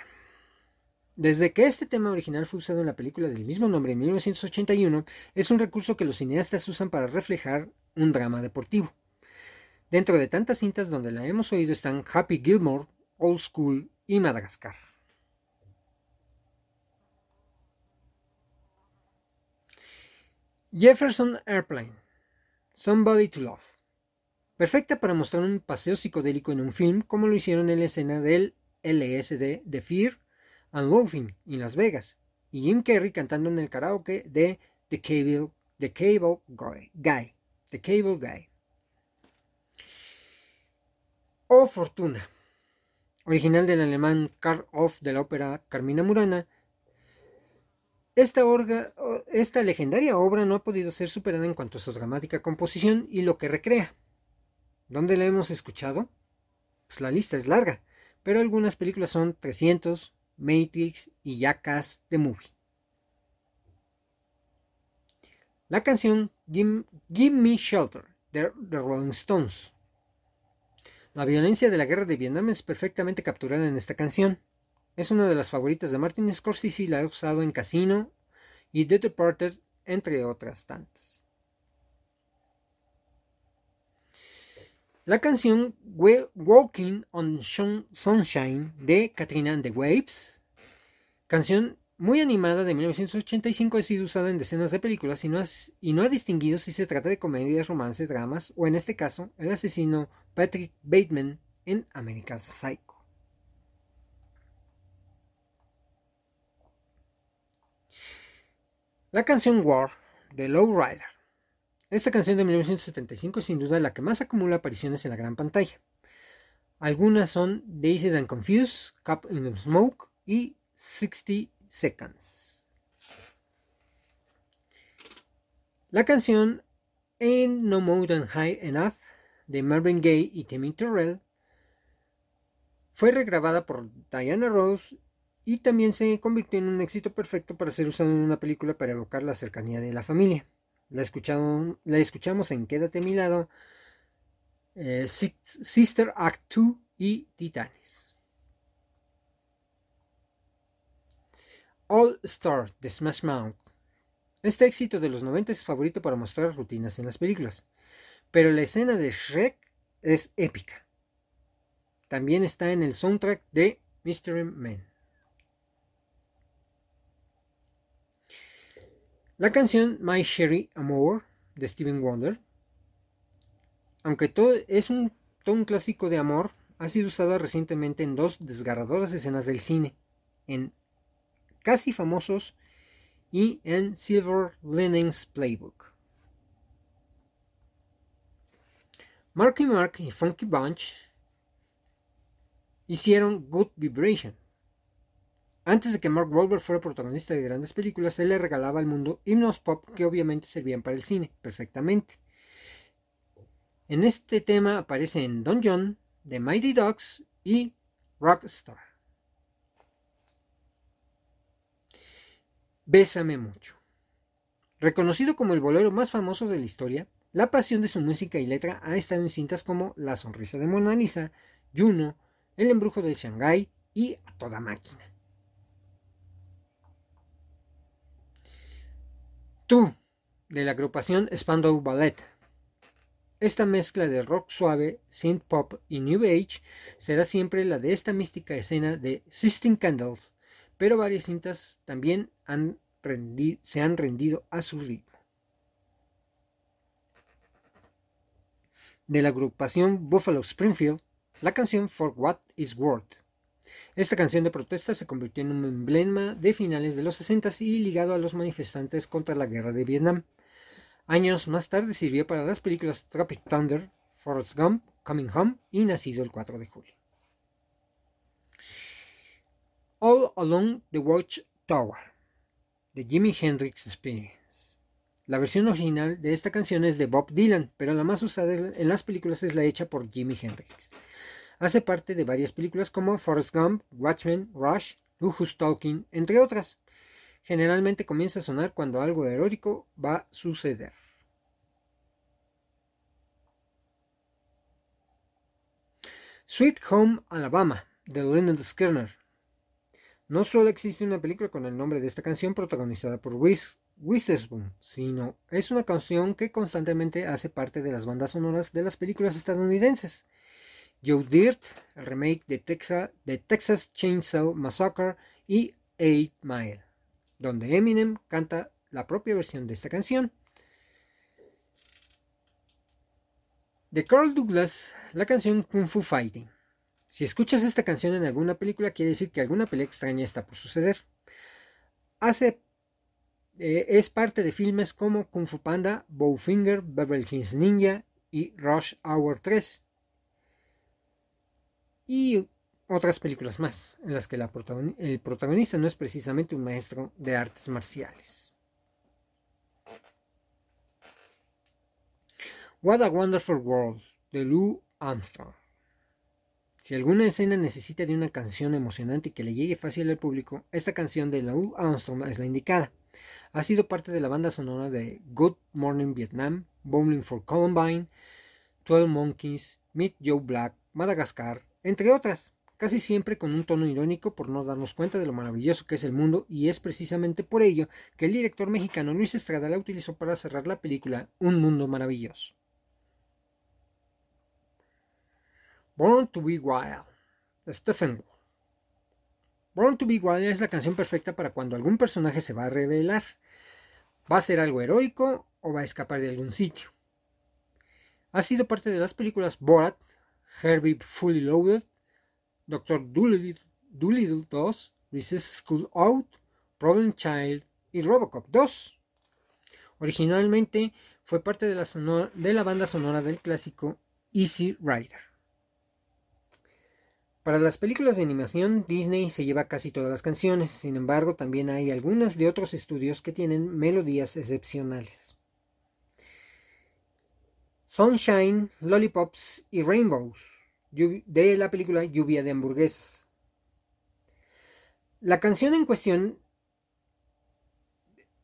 S1: Desde que este tema original fue usado en la película del mismo nombre en 1981, es un recurso que los cineastas usan para reflejar un drama deportivo. Dentro de tantas cintas donde la hemos oído están Happy Gilmore, Old School y Madagascar. Jefferson Airplane. Somebody to Love. Perfecta para mostrar un paseo psicodélico en un film, como lo hicieron en la escena del LSD de Fear and Loathing en Las Vegas, y Jim Carrey cantando en el karaoke de The Cable, The Cable Guy. The Cable Guy. O Fortuna. Original del alemán Karl Off de la ópera Carmina Murana, esta, esta legendaria obra no ha podido ser superada en cuanto a su dramática composición y lo que recrea. ¿Dónde la hemos escuchado? Pues la lista es larga, pero algunas películas son 300, Matrix y Jackass The Movie. La canción Give, Me Shelter de The Rolling Stones. La violencia de la guerra de Vietnam es perfectamente capturada en esta canción. Es una de las favoritas de Martin Scorsese y la ha usado en Casino y The Departed, entre otras tantas. La canción Walking on Sunshine de Katrina and the Waves, canción muy animada de 1985, ha sido usada en decenas de películas y no, y no ha distinguido si se trata de comedias, romances, dramas o en este caso el asesino Patrick Bateman en America's Psycho. La canción War de Rider. Esta canción de 1975 es sin duda la que más acumula apariciones en la gran pantalla. Algunas son Dazed and Confused, Cup in the Smoke y 60 Seconds. La canción Ain't No More Than High Enough de Marvin Gaye y Timmy Terrell fue regrabada por Diana Rose y también se convirtió en un éxito perfecto para ser usado en una película para evocar la cercanía de la familia. La, escuchamos en Quédate a mi lado eh, Sister Act 2 y Titanes. All Star de Smash Mouth. Este éxito de los 90 es favorito para mostrar rutinas en las películas, pero la escena de Shrek es épica. También está en el soundtrack de Mystery Man. La canción My Sherry Amour de Steven Wonder, aunque todo es un, todo clásico de amor, ha sido usada recientemente en dos desgarradoras escenas del cine, en Casi Famosos y en Silver Linings Playbook. Marky Mark y Funky Bunch hicieron Good Vibration. Antes de que Mark Wahlberg fuera protagonista de grandes películas, él le regalaba al mundo himnos pop que obviamente servían para el cine perfectamente. En este tema aparecen Don John, The Mighty Ducks y Rockstar. Bésame mucho. Reconocido como el bolero más famoso de la historia, la pasión de su música y letra ha estado en cintas como La sonrisa de Mona Lisa, Juno, El embrujo de Shanghái y A toda máquina. Tú, de la agrupación Spandau Ballet. Esta mezcla de rock suave, synth pop y new age será siempre la de esta mística escena de Sistine Candles, pero varias cintas también se han rendido a su ritmo. De la agrupación Buffalo Springfield, la canción For What Is Worth. Esta canción de protesta se convirtió en un emblema de finales de los 60 y ligado a los manifestantes contra la guerra de Vietnam. Años más tarde sirvió para las películas Tropic Thunder, Forrest Gump, Coming Home y Nacido el 4 de julio. All Along the Watch Tower de Jimi Hendrix Experience. La versión original de esta canción es de Bob Dylan, pero la más usada en las películas es la hecha por Jimi Hendrix. Hace parte de varias películas como Forrest Gump, Watchmen, Rush, Who's Talking, entre otras. Generalmente comienza a sonar cuando algo heroico va a suceder. Sweet Home Alabama de Leonard Skinner no solo existe una película con el nombre de esta canción protagonizada por Witherspoon, sino es una canción que constantemente hace parte de las bandas sonoras de las películas estadounidenses. Joe Dirt, el remake de Texas, Texas Chainsaw Massacre y Eight Mile, donde Eminem canta la propia versión de esta canción. De Carl Douglas, la canción Kung Fu Fighting. Si escuchas esta canción en alguna película, quiere decir que alguna pelea extraña está por suceder. Hace, eh, es parte de filmes como Kung Fu Panda, Bowfinger, Beverly Hills Ninja y Rush Hour 3. Y otras películas más, en las que el protagonista no es precisamente un maestro de artes marciales. What a Wonderful World de Lou Armstrong. Si alguna escena necesita de una canción emocionante que le llegue fácil al público, esta canción de Lou Armstrong es la indicada. Ha sido parte de la banda sonora de Good Morning Vietnam, Bowling for Columbine, Twelve Monkeys, Meet Joe Black, Madagascar, entre otras, casi siempre con un tono irónico por no darnos cuenta de lo maravilloso que es el mundo y es precisamente por ello que el director mexicano Luis Estrada la utilizó para cerrar la película Un Mundo Maravilloso. Born to be Wild, Stephen Born to be Wild es la canción perfecta para cuando algún personaje se va a revelar. ¿Va a ser algo heroico o va a escapar de algún sitio? Ha sido parte de las películas Borat, Herbie Fully Loaded, Dr. Doolittle 2, Recess School Out, Problem Child y Robocop 2. Originalmente fue parte de la banda sonora del clásico Easy Rider. Para las películas de animación, Disney se lleva casi todas las canciones, sin embargo también hay algunas de otros estudios que tienen melodías excepcionales. Sunshine, Lollipops y Rainbows, de la película Lluvia de hamburguesas. La canción en cuestión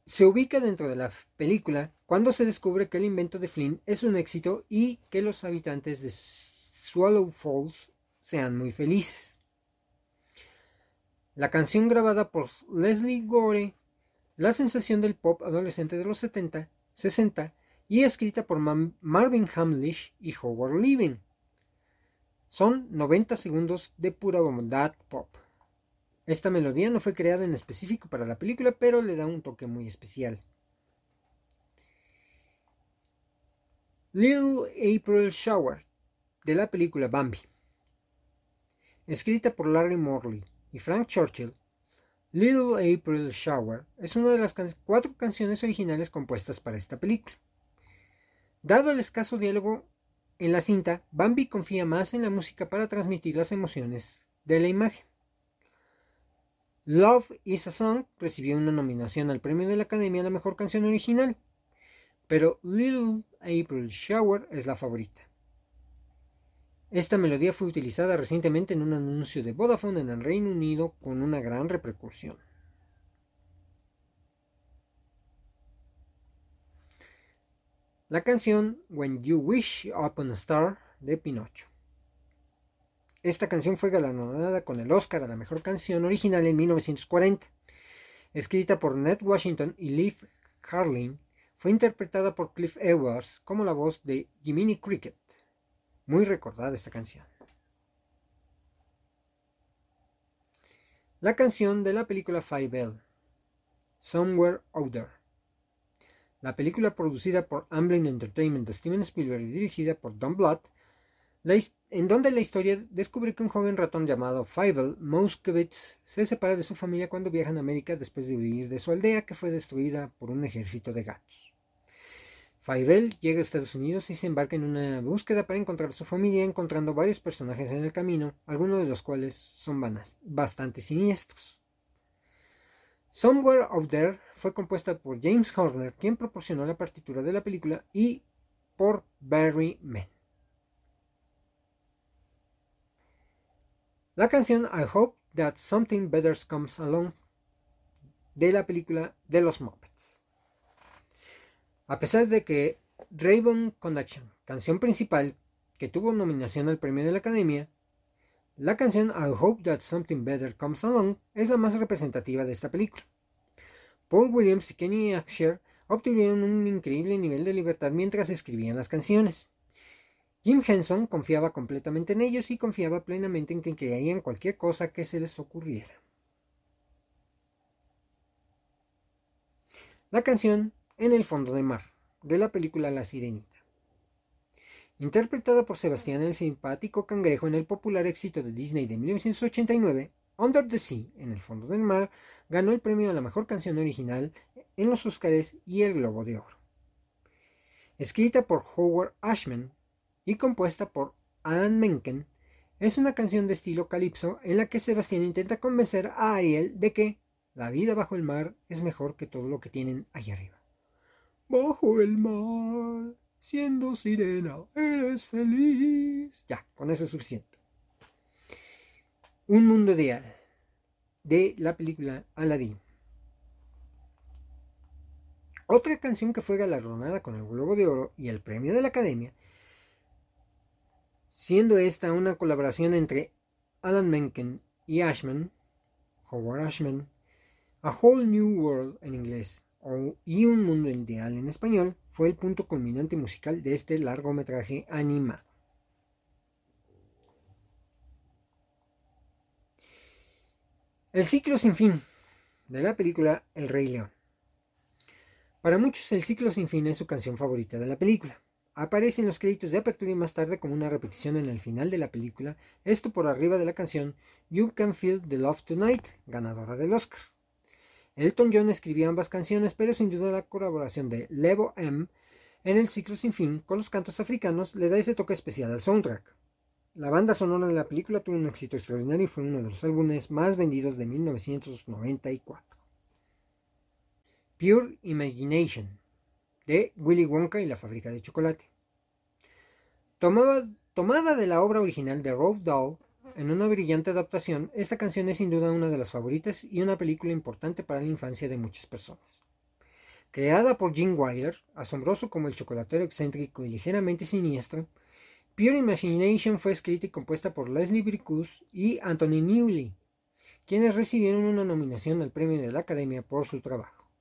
S1: se ubica dentro de la película cuando se descubre que el invento de Flynn es un éxito y que los habitantes de Swallow Falls sean muy felices. La canción grabada por Leslie Gore, la sensación del pop adolescente de los 70, 60 y escrita por Marvin Hamlish y Howard Levin. Son 90 segundos de pura bondad pop. Esta melodía no fue creada en específico para la película, pero le da un toque muy especial. Little April Shower, de la película Bambi. Escrita por Larry Morley y Frank Churchill, Little April Shower es una de las cuatro canciones originales compuestas para esta película. Dado el escaso diálogo en la cinta, Bambi confía más en la música para transmitir las emociones de la imagen. Love is a Song recibió una nominación al premio de la Academia a la mejor canción original, pero Little April Shower es la favorita. Esta melodía fue utilizada recientemente en un anuncio de Vodafone en el Reino Unido con una gran repercusión. La canción When You Wish Upon a Star de Pinocho. Esta canción fue galardonada con el Oscar a la mejor canción original en 1940. Escrita por Ned Washington y Leif Harling, fue interpretada por Cliff Edwards como la voz de Jiminy Cricket. Muy recordada esta canción. La canción de la película Five L, Somewhere Out There. La película producida por Amblin Entertainment de Steven Spielberg y dirigida por Don Bluth, en donde la historia descubre que un joven ratón llamado Fievel Moskowitz se separa de su familia cuando viaja a América después de huir de su aldea que fue destruida por un ejército de gatos. Fievel llega a Estados Unidos y se embarca en una búsqueda para encontrar a su familia, encontrando varios personajes en el camino, algunos de los cuales son bastante siniestros. Somewhere Out There fue compuesta por James Horner, quien proporcionó la partitura de la película, y por Barry Mann. La canción I Hope That Something Better Comes Along de la película de los Muppets. A pesar de que Raven Connection, canción principal que tuvo nominación al premio de la Academia, la canción I Hope That Something Better Comes Along es la más representativa de esta película. Paul Williams y Kenny Asher obtuvieron un increíble nivel de libertad mientras escribían las canciones. Jim Henson confiaba completamente en ellos y confiaba plenamente en que crearían cualquier cosa que se les ocurriera. La canción En el fondo de mar, de la película La Sirenita interpretada por Sebastián el simpático cangrejo en el popular éxito de Disney de 1989, Under the Sea, en el fondo del mar, ganó el premio a la mejor canción original en los Oscars y el Globo de Oro. Escrita por Howard Ashman y compuesta por Alan Menken, es una canción de estilo calipso en la que Sebastián intenta convencer a Ariel de que la vida bajo el mar es mejor que todo lo que tienen allá arriba. Bajo el mar, siendo sirena, eres feliz. Ya, con eso es suficiente. Un mundo ideal de la película Aladdin. Otra canción que fue galardonada con el Globo de Oro y el Premio de la Academia, siendo esta una colaboración entre Alan Menken y Ashman, Howard Ashman, A Whole New World en inglés y Un Mundo Ideal en español, fue el punto culminante musical de este largometraje animado. El ciclo sin fin de la película El Rey León. Para muchos el ciclo sin fin es su canción favorita de la película. Aparece en los créditos de apertura y más tarde como una repetición en el final de la película, esto por arriba de la canción You Can Feel the Love Tonight, ganadora del Oscar. Elton John escribió ambas canciones, pero sin duda la colaboración de Levo M en el ciclo sin fin con los cantos africanos le da ese toque especial al soundtrack. La banda sonora de la película tuvo un éxito extraordinario y fue uno de los álbumes más vendidos de 1994. Pure Imagination, de Willy Wonka y la fábrica de chocolate. tomada de la obra original de Roald Dahl, en una brillante adaptación, esta canción es sin duda una de las favoritas y una película importante para la infancia de muchas personas. Creada por Gene Wilder, asombroso como el chocolatero excéntrico y ligeramente siniestro, Pure Imagination fue escrita y compuesta por Leslie Bricus y Anthony Newley, quienes recibieron una nominación al premio de la Academia por su trabajo.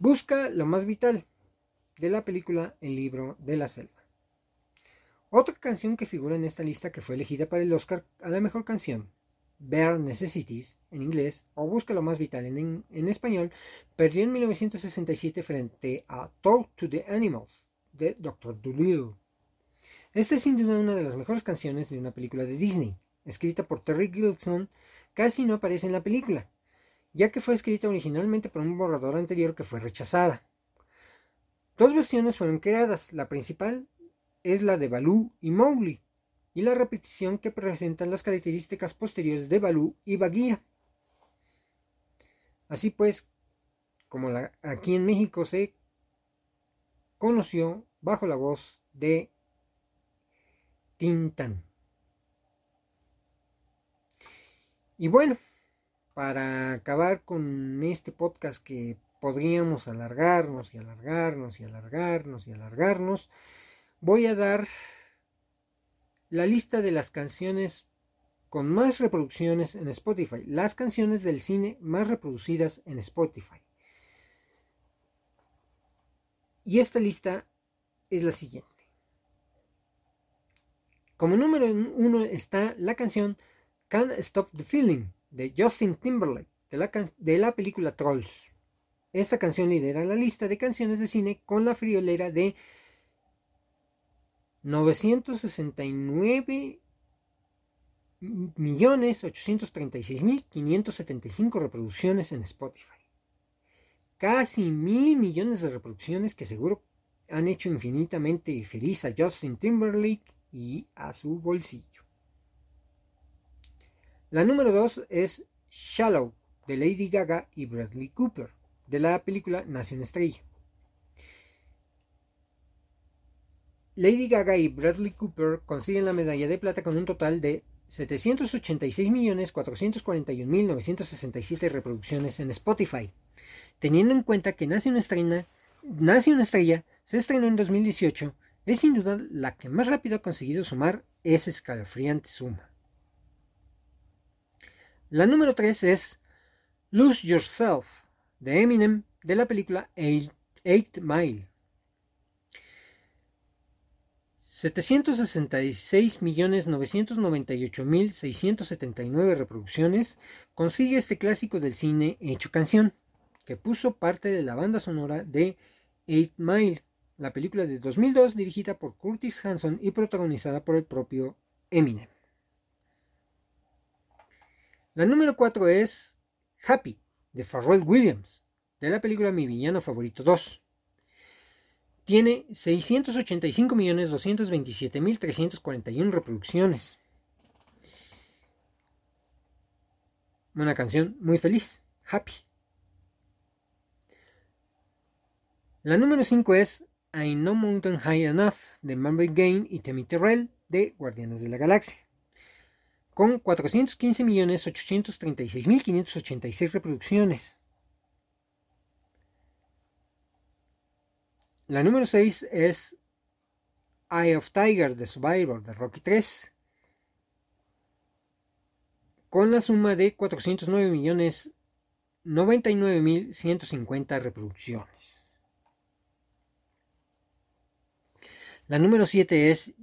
S1: Busca lo más vital de la película El libro de la selva. Otra canción que figura en esta lista que fue elegida para el Oscar a la mejor canción, Bare Necessities en inglés o Busca lo más vital en, en español, perdió en 1967 frente a Talk to the Animals de Dr. Dolittle. Esta es sin duda una de las mejores canciones de una película de Disney, escrita por Terry Gilson, casi no aparece en la película, ya que fue escrita originalmente por un borrador anterior que fue rechazada. Dos versiones fueron creadas, la principal es la de Baloo y Mowgli, y la repetición que presenta las características posteriores de Baloo y Bagheera. Así pues, como aquí en México se conoció bajo la voz de Tintán. Y bueno, para acabar con este podcast que podríamos alargarnos y alargarnos y alargarnos y alargarnos, voy a dar la lista de las canciones con más reproducciones en Spotify, las canciones del cine más reproducidas en Spotify. Y esta lista es la siguiente. Como número uno está la canción Can't Stop the Feeling de Justin Timberlake de la, de la película Trolls. Esta canción lidera la lista de canciones de cine con la friolera de 969 millones 836 mil 575 reproducciones en Spotify. Casi mil millones de reproducciones que seguro han hecho infinitamente feliz a Justin Timberlake y a su bolsillo. La número 2 es Shallow de Lady Gaga y Bradley Cooper de la película Nación Estrella. Lady Gaga y Bradley Cooper consiguen la medalla de plata con un total de 786.441.967 reproducciones en Spotify, teniendo en cuenta que Nace una, estrella, Nace una estrella se estrenó en 2018, es sin duda la que más rápido ha conseguido sumar esa escalofriante suma. La número 3 es Lose Yourself de Eminem de la película Eight, Mile. 766.998.679 reproducciones consigue este clásico del cine hecho canción, que puso parte de la banda sonora de Eight Mile, la película de 2002 dirigida por Curtis Hanson y protagonizada por el propio Eminem. La número 4 es Happy, de Pharrell Williams, de la película Mi Villano Favorito 2. Tiene 685.227.341 reproducciones. Una canción muy feliz, Happy. La número 5 es I Know Mountain High Enough de Marvin Gaye y Timmy Terrell de Guardianes de la Galaxia con 415.836.586 reproducciones. La número 6 es Eye of Tiger de Survivor de Rocky 3 con la suma de 409.099.150 reproducciones. La número 7 es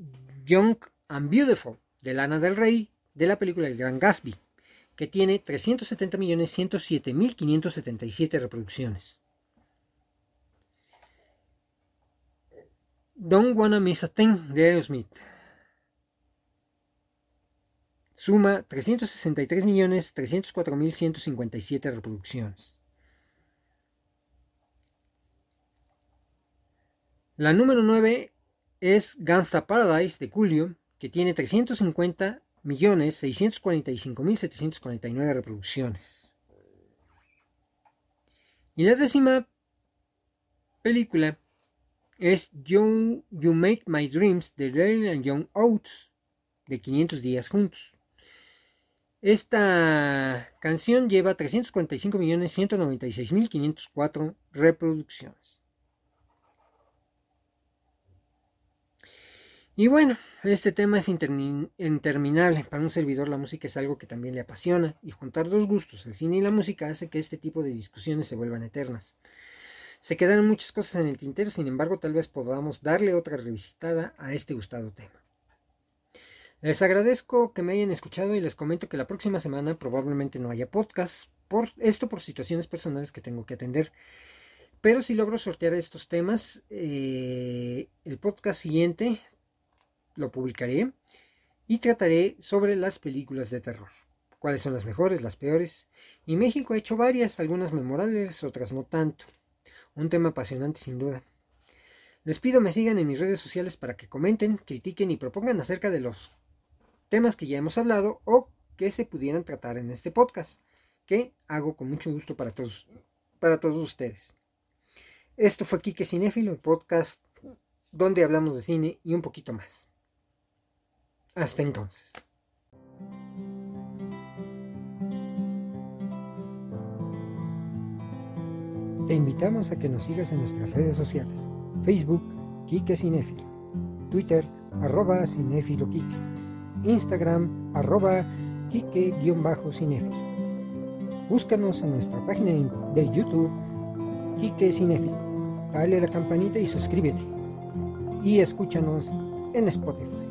S1: Young and Beautiful de Lana del Rey de la película El Gran Gatsby, que tiene 370.107.577 reproducciones. Don't Wanna Miss a Thing de Aerosmith. Suma 363.304.157 reproducciones. La número 9 es Gangsta Paradise de Julio, que tiene 350 millones nueve reproducciones. Y la décima película es You, you Make My Dreams de Daryl and Young Oates de 500 días juntos. Esta canción lleva 345.196.504 reproducciones. Y bueno, este tema es interminable. Para un servidor la música es algo que también le apasiona y juntar dos gustos, el cine y la música, hace que este tipo de discusiones se vuelvan eternas. Se quedaron muchas cosas en el tintero, sin embargo tal vez podamos darle otra revisitada a este gustado tema. Les agradezco que me hayan escuchado y les comento que la próxima semana probablemente no haya podcast, por esto por situaciones personales que tengo que atender. Pero si logro sortear estos temas, eh, el podcast siguiente lo publicaré y trataré sobre las películas de terror. Cuáles son las mejores, las peores. Y México ha hecho varias, algunas memorables, otras no tanto. Un tema apasionante sin duda. Les pido me sigan en mis redes sociales para que comenten, critiquen y propongan acerca de los temas que ya hemos hablado o que se pudieran tratar en este podcast, que hago con mucho gusto para todos, para todos ustedes. Esto fue Kike Cinéfilo, el podcast donde hablamos de cine y un poquito más. Hasta entonces. Te invitamos a que nos sigas en nuestras redes sociales. Facebook, Kike Cinéfilo. Twitter, arroba Cinéfilo Kike. Instagram arroba Kike-Cinefil. Búscanos en nuestra página de YouTube Kike Cinefil. Dale la campanita y suscríbete. Y escúchanos en Spotify.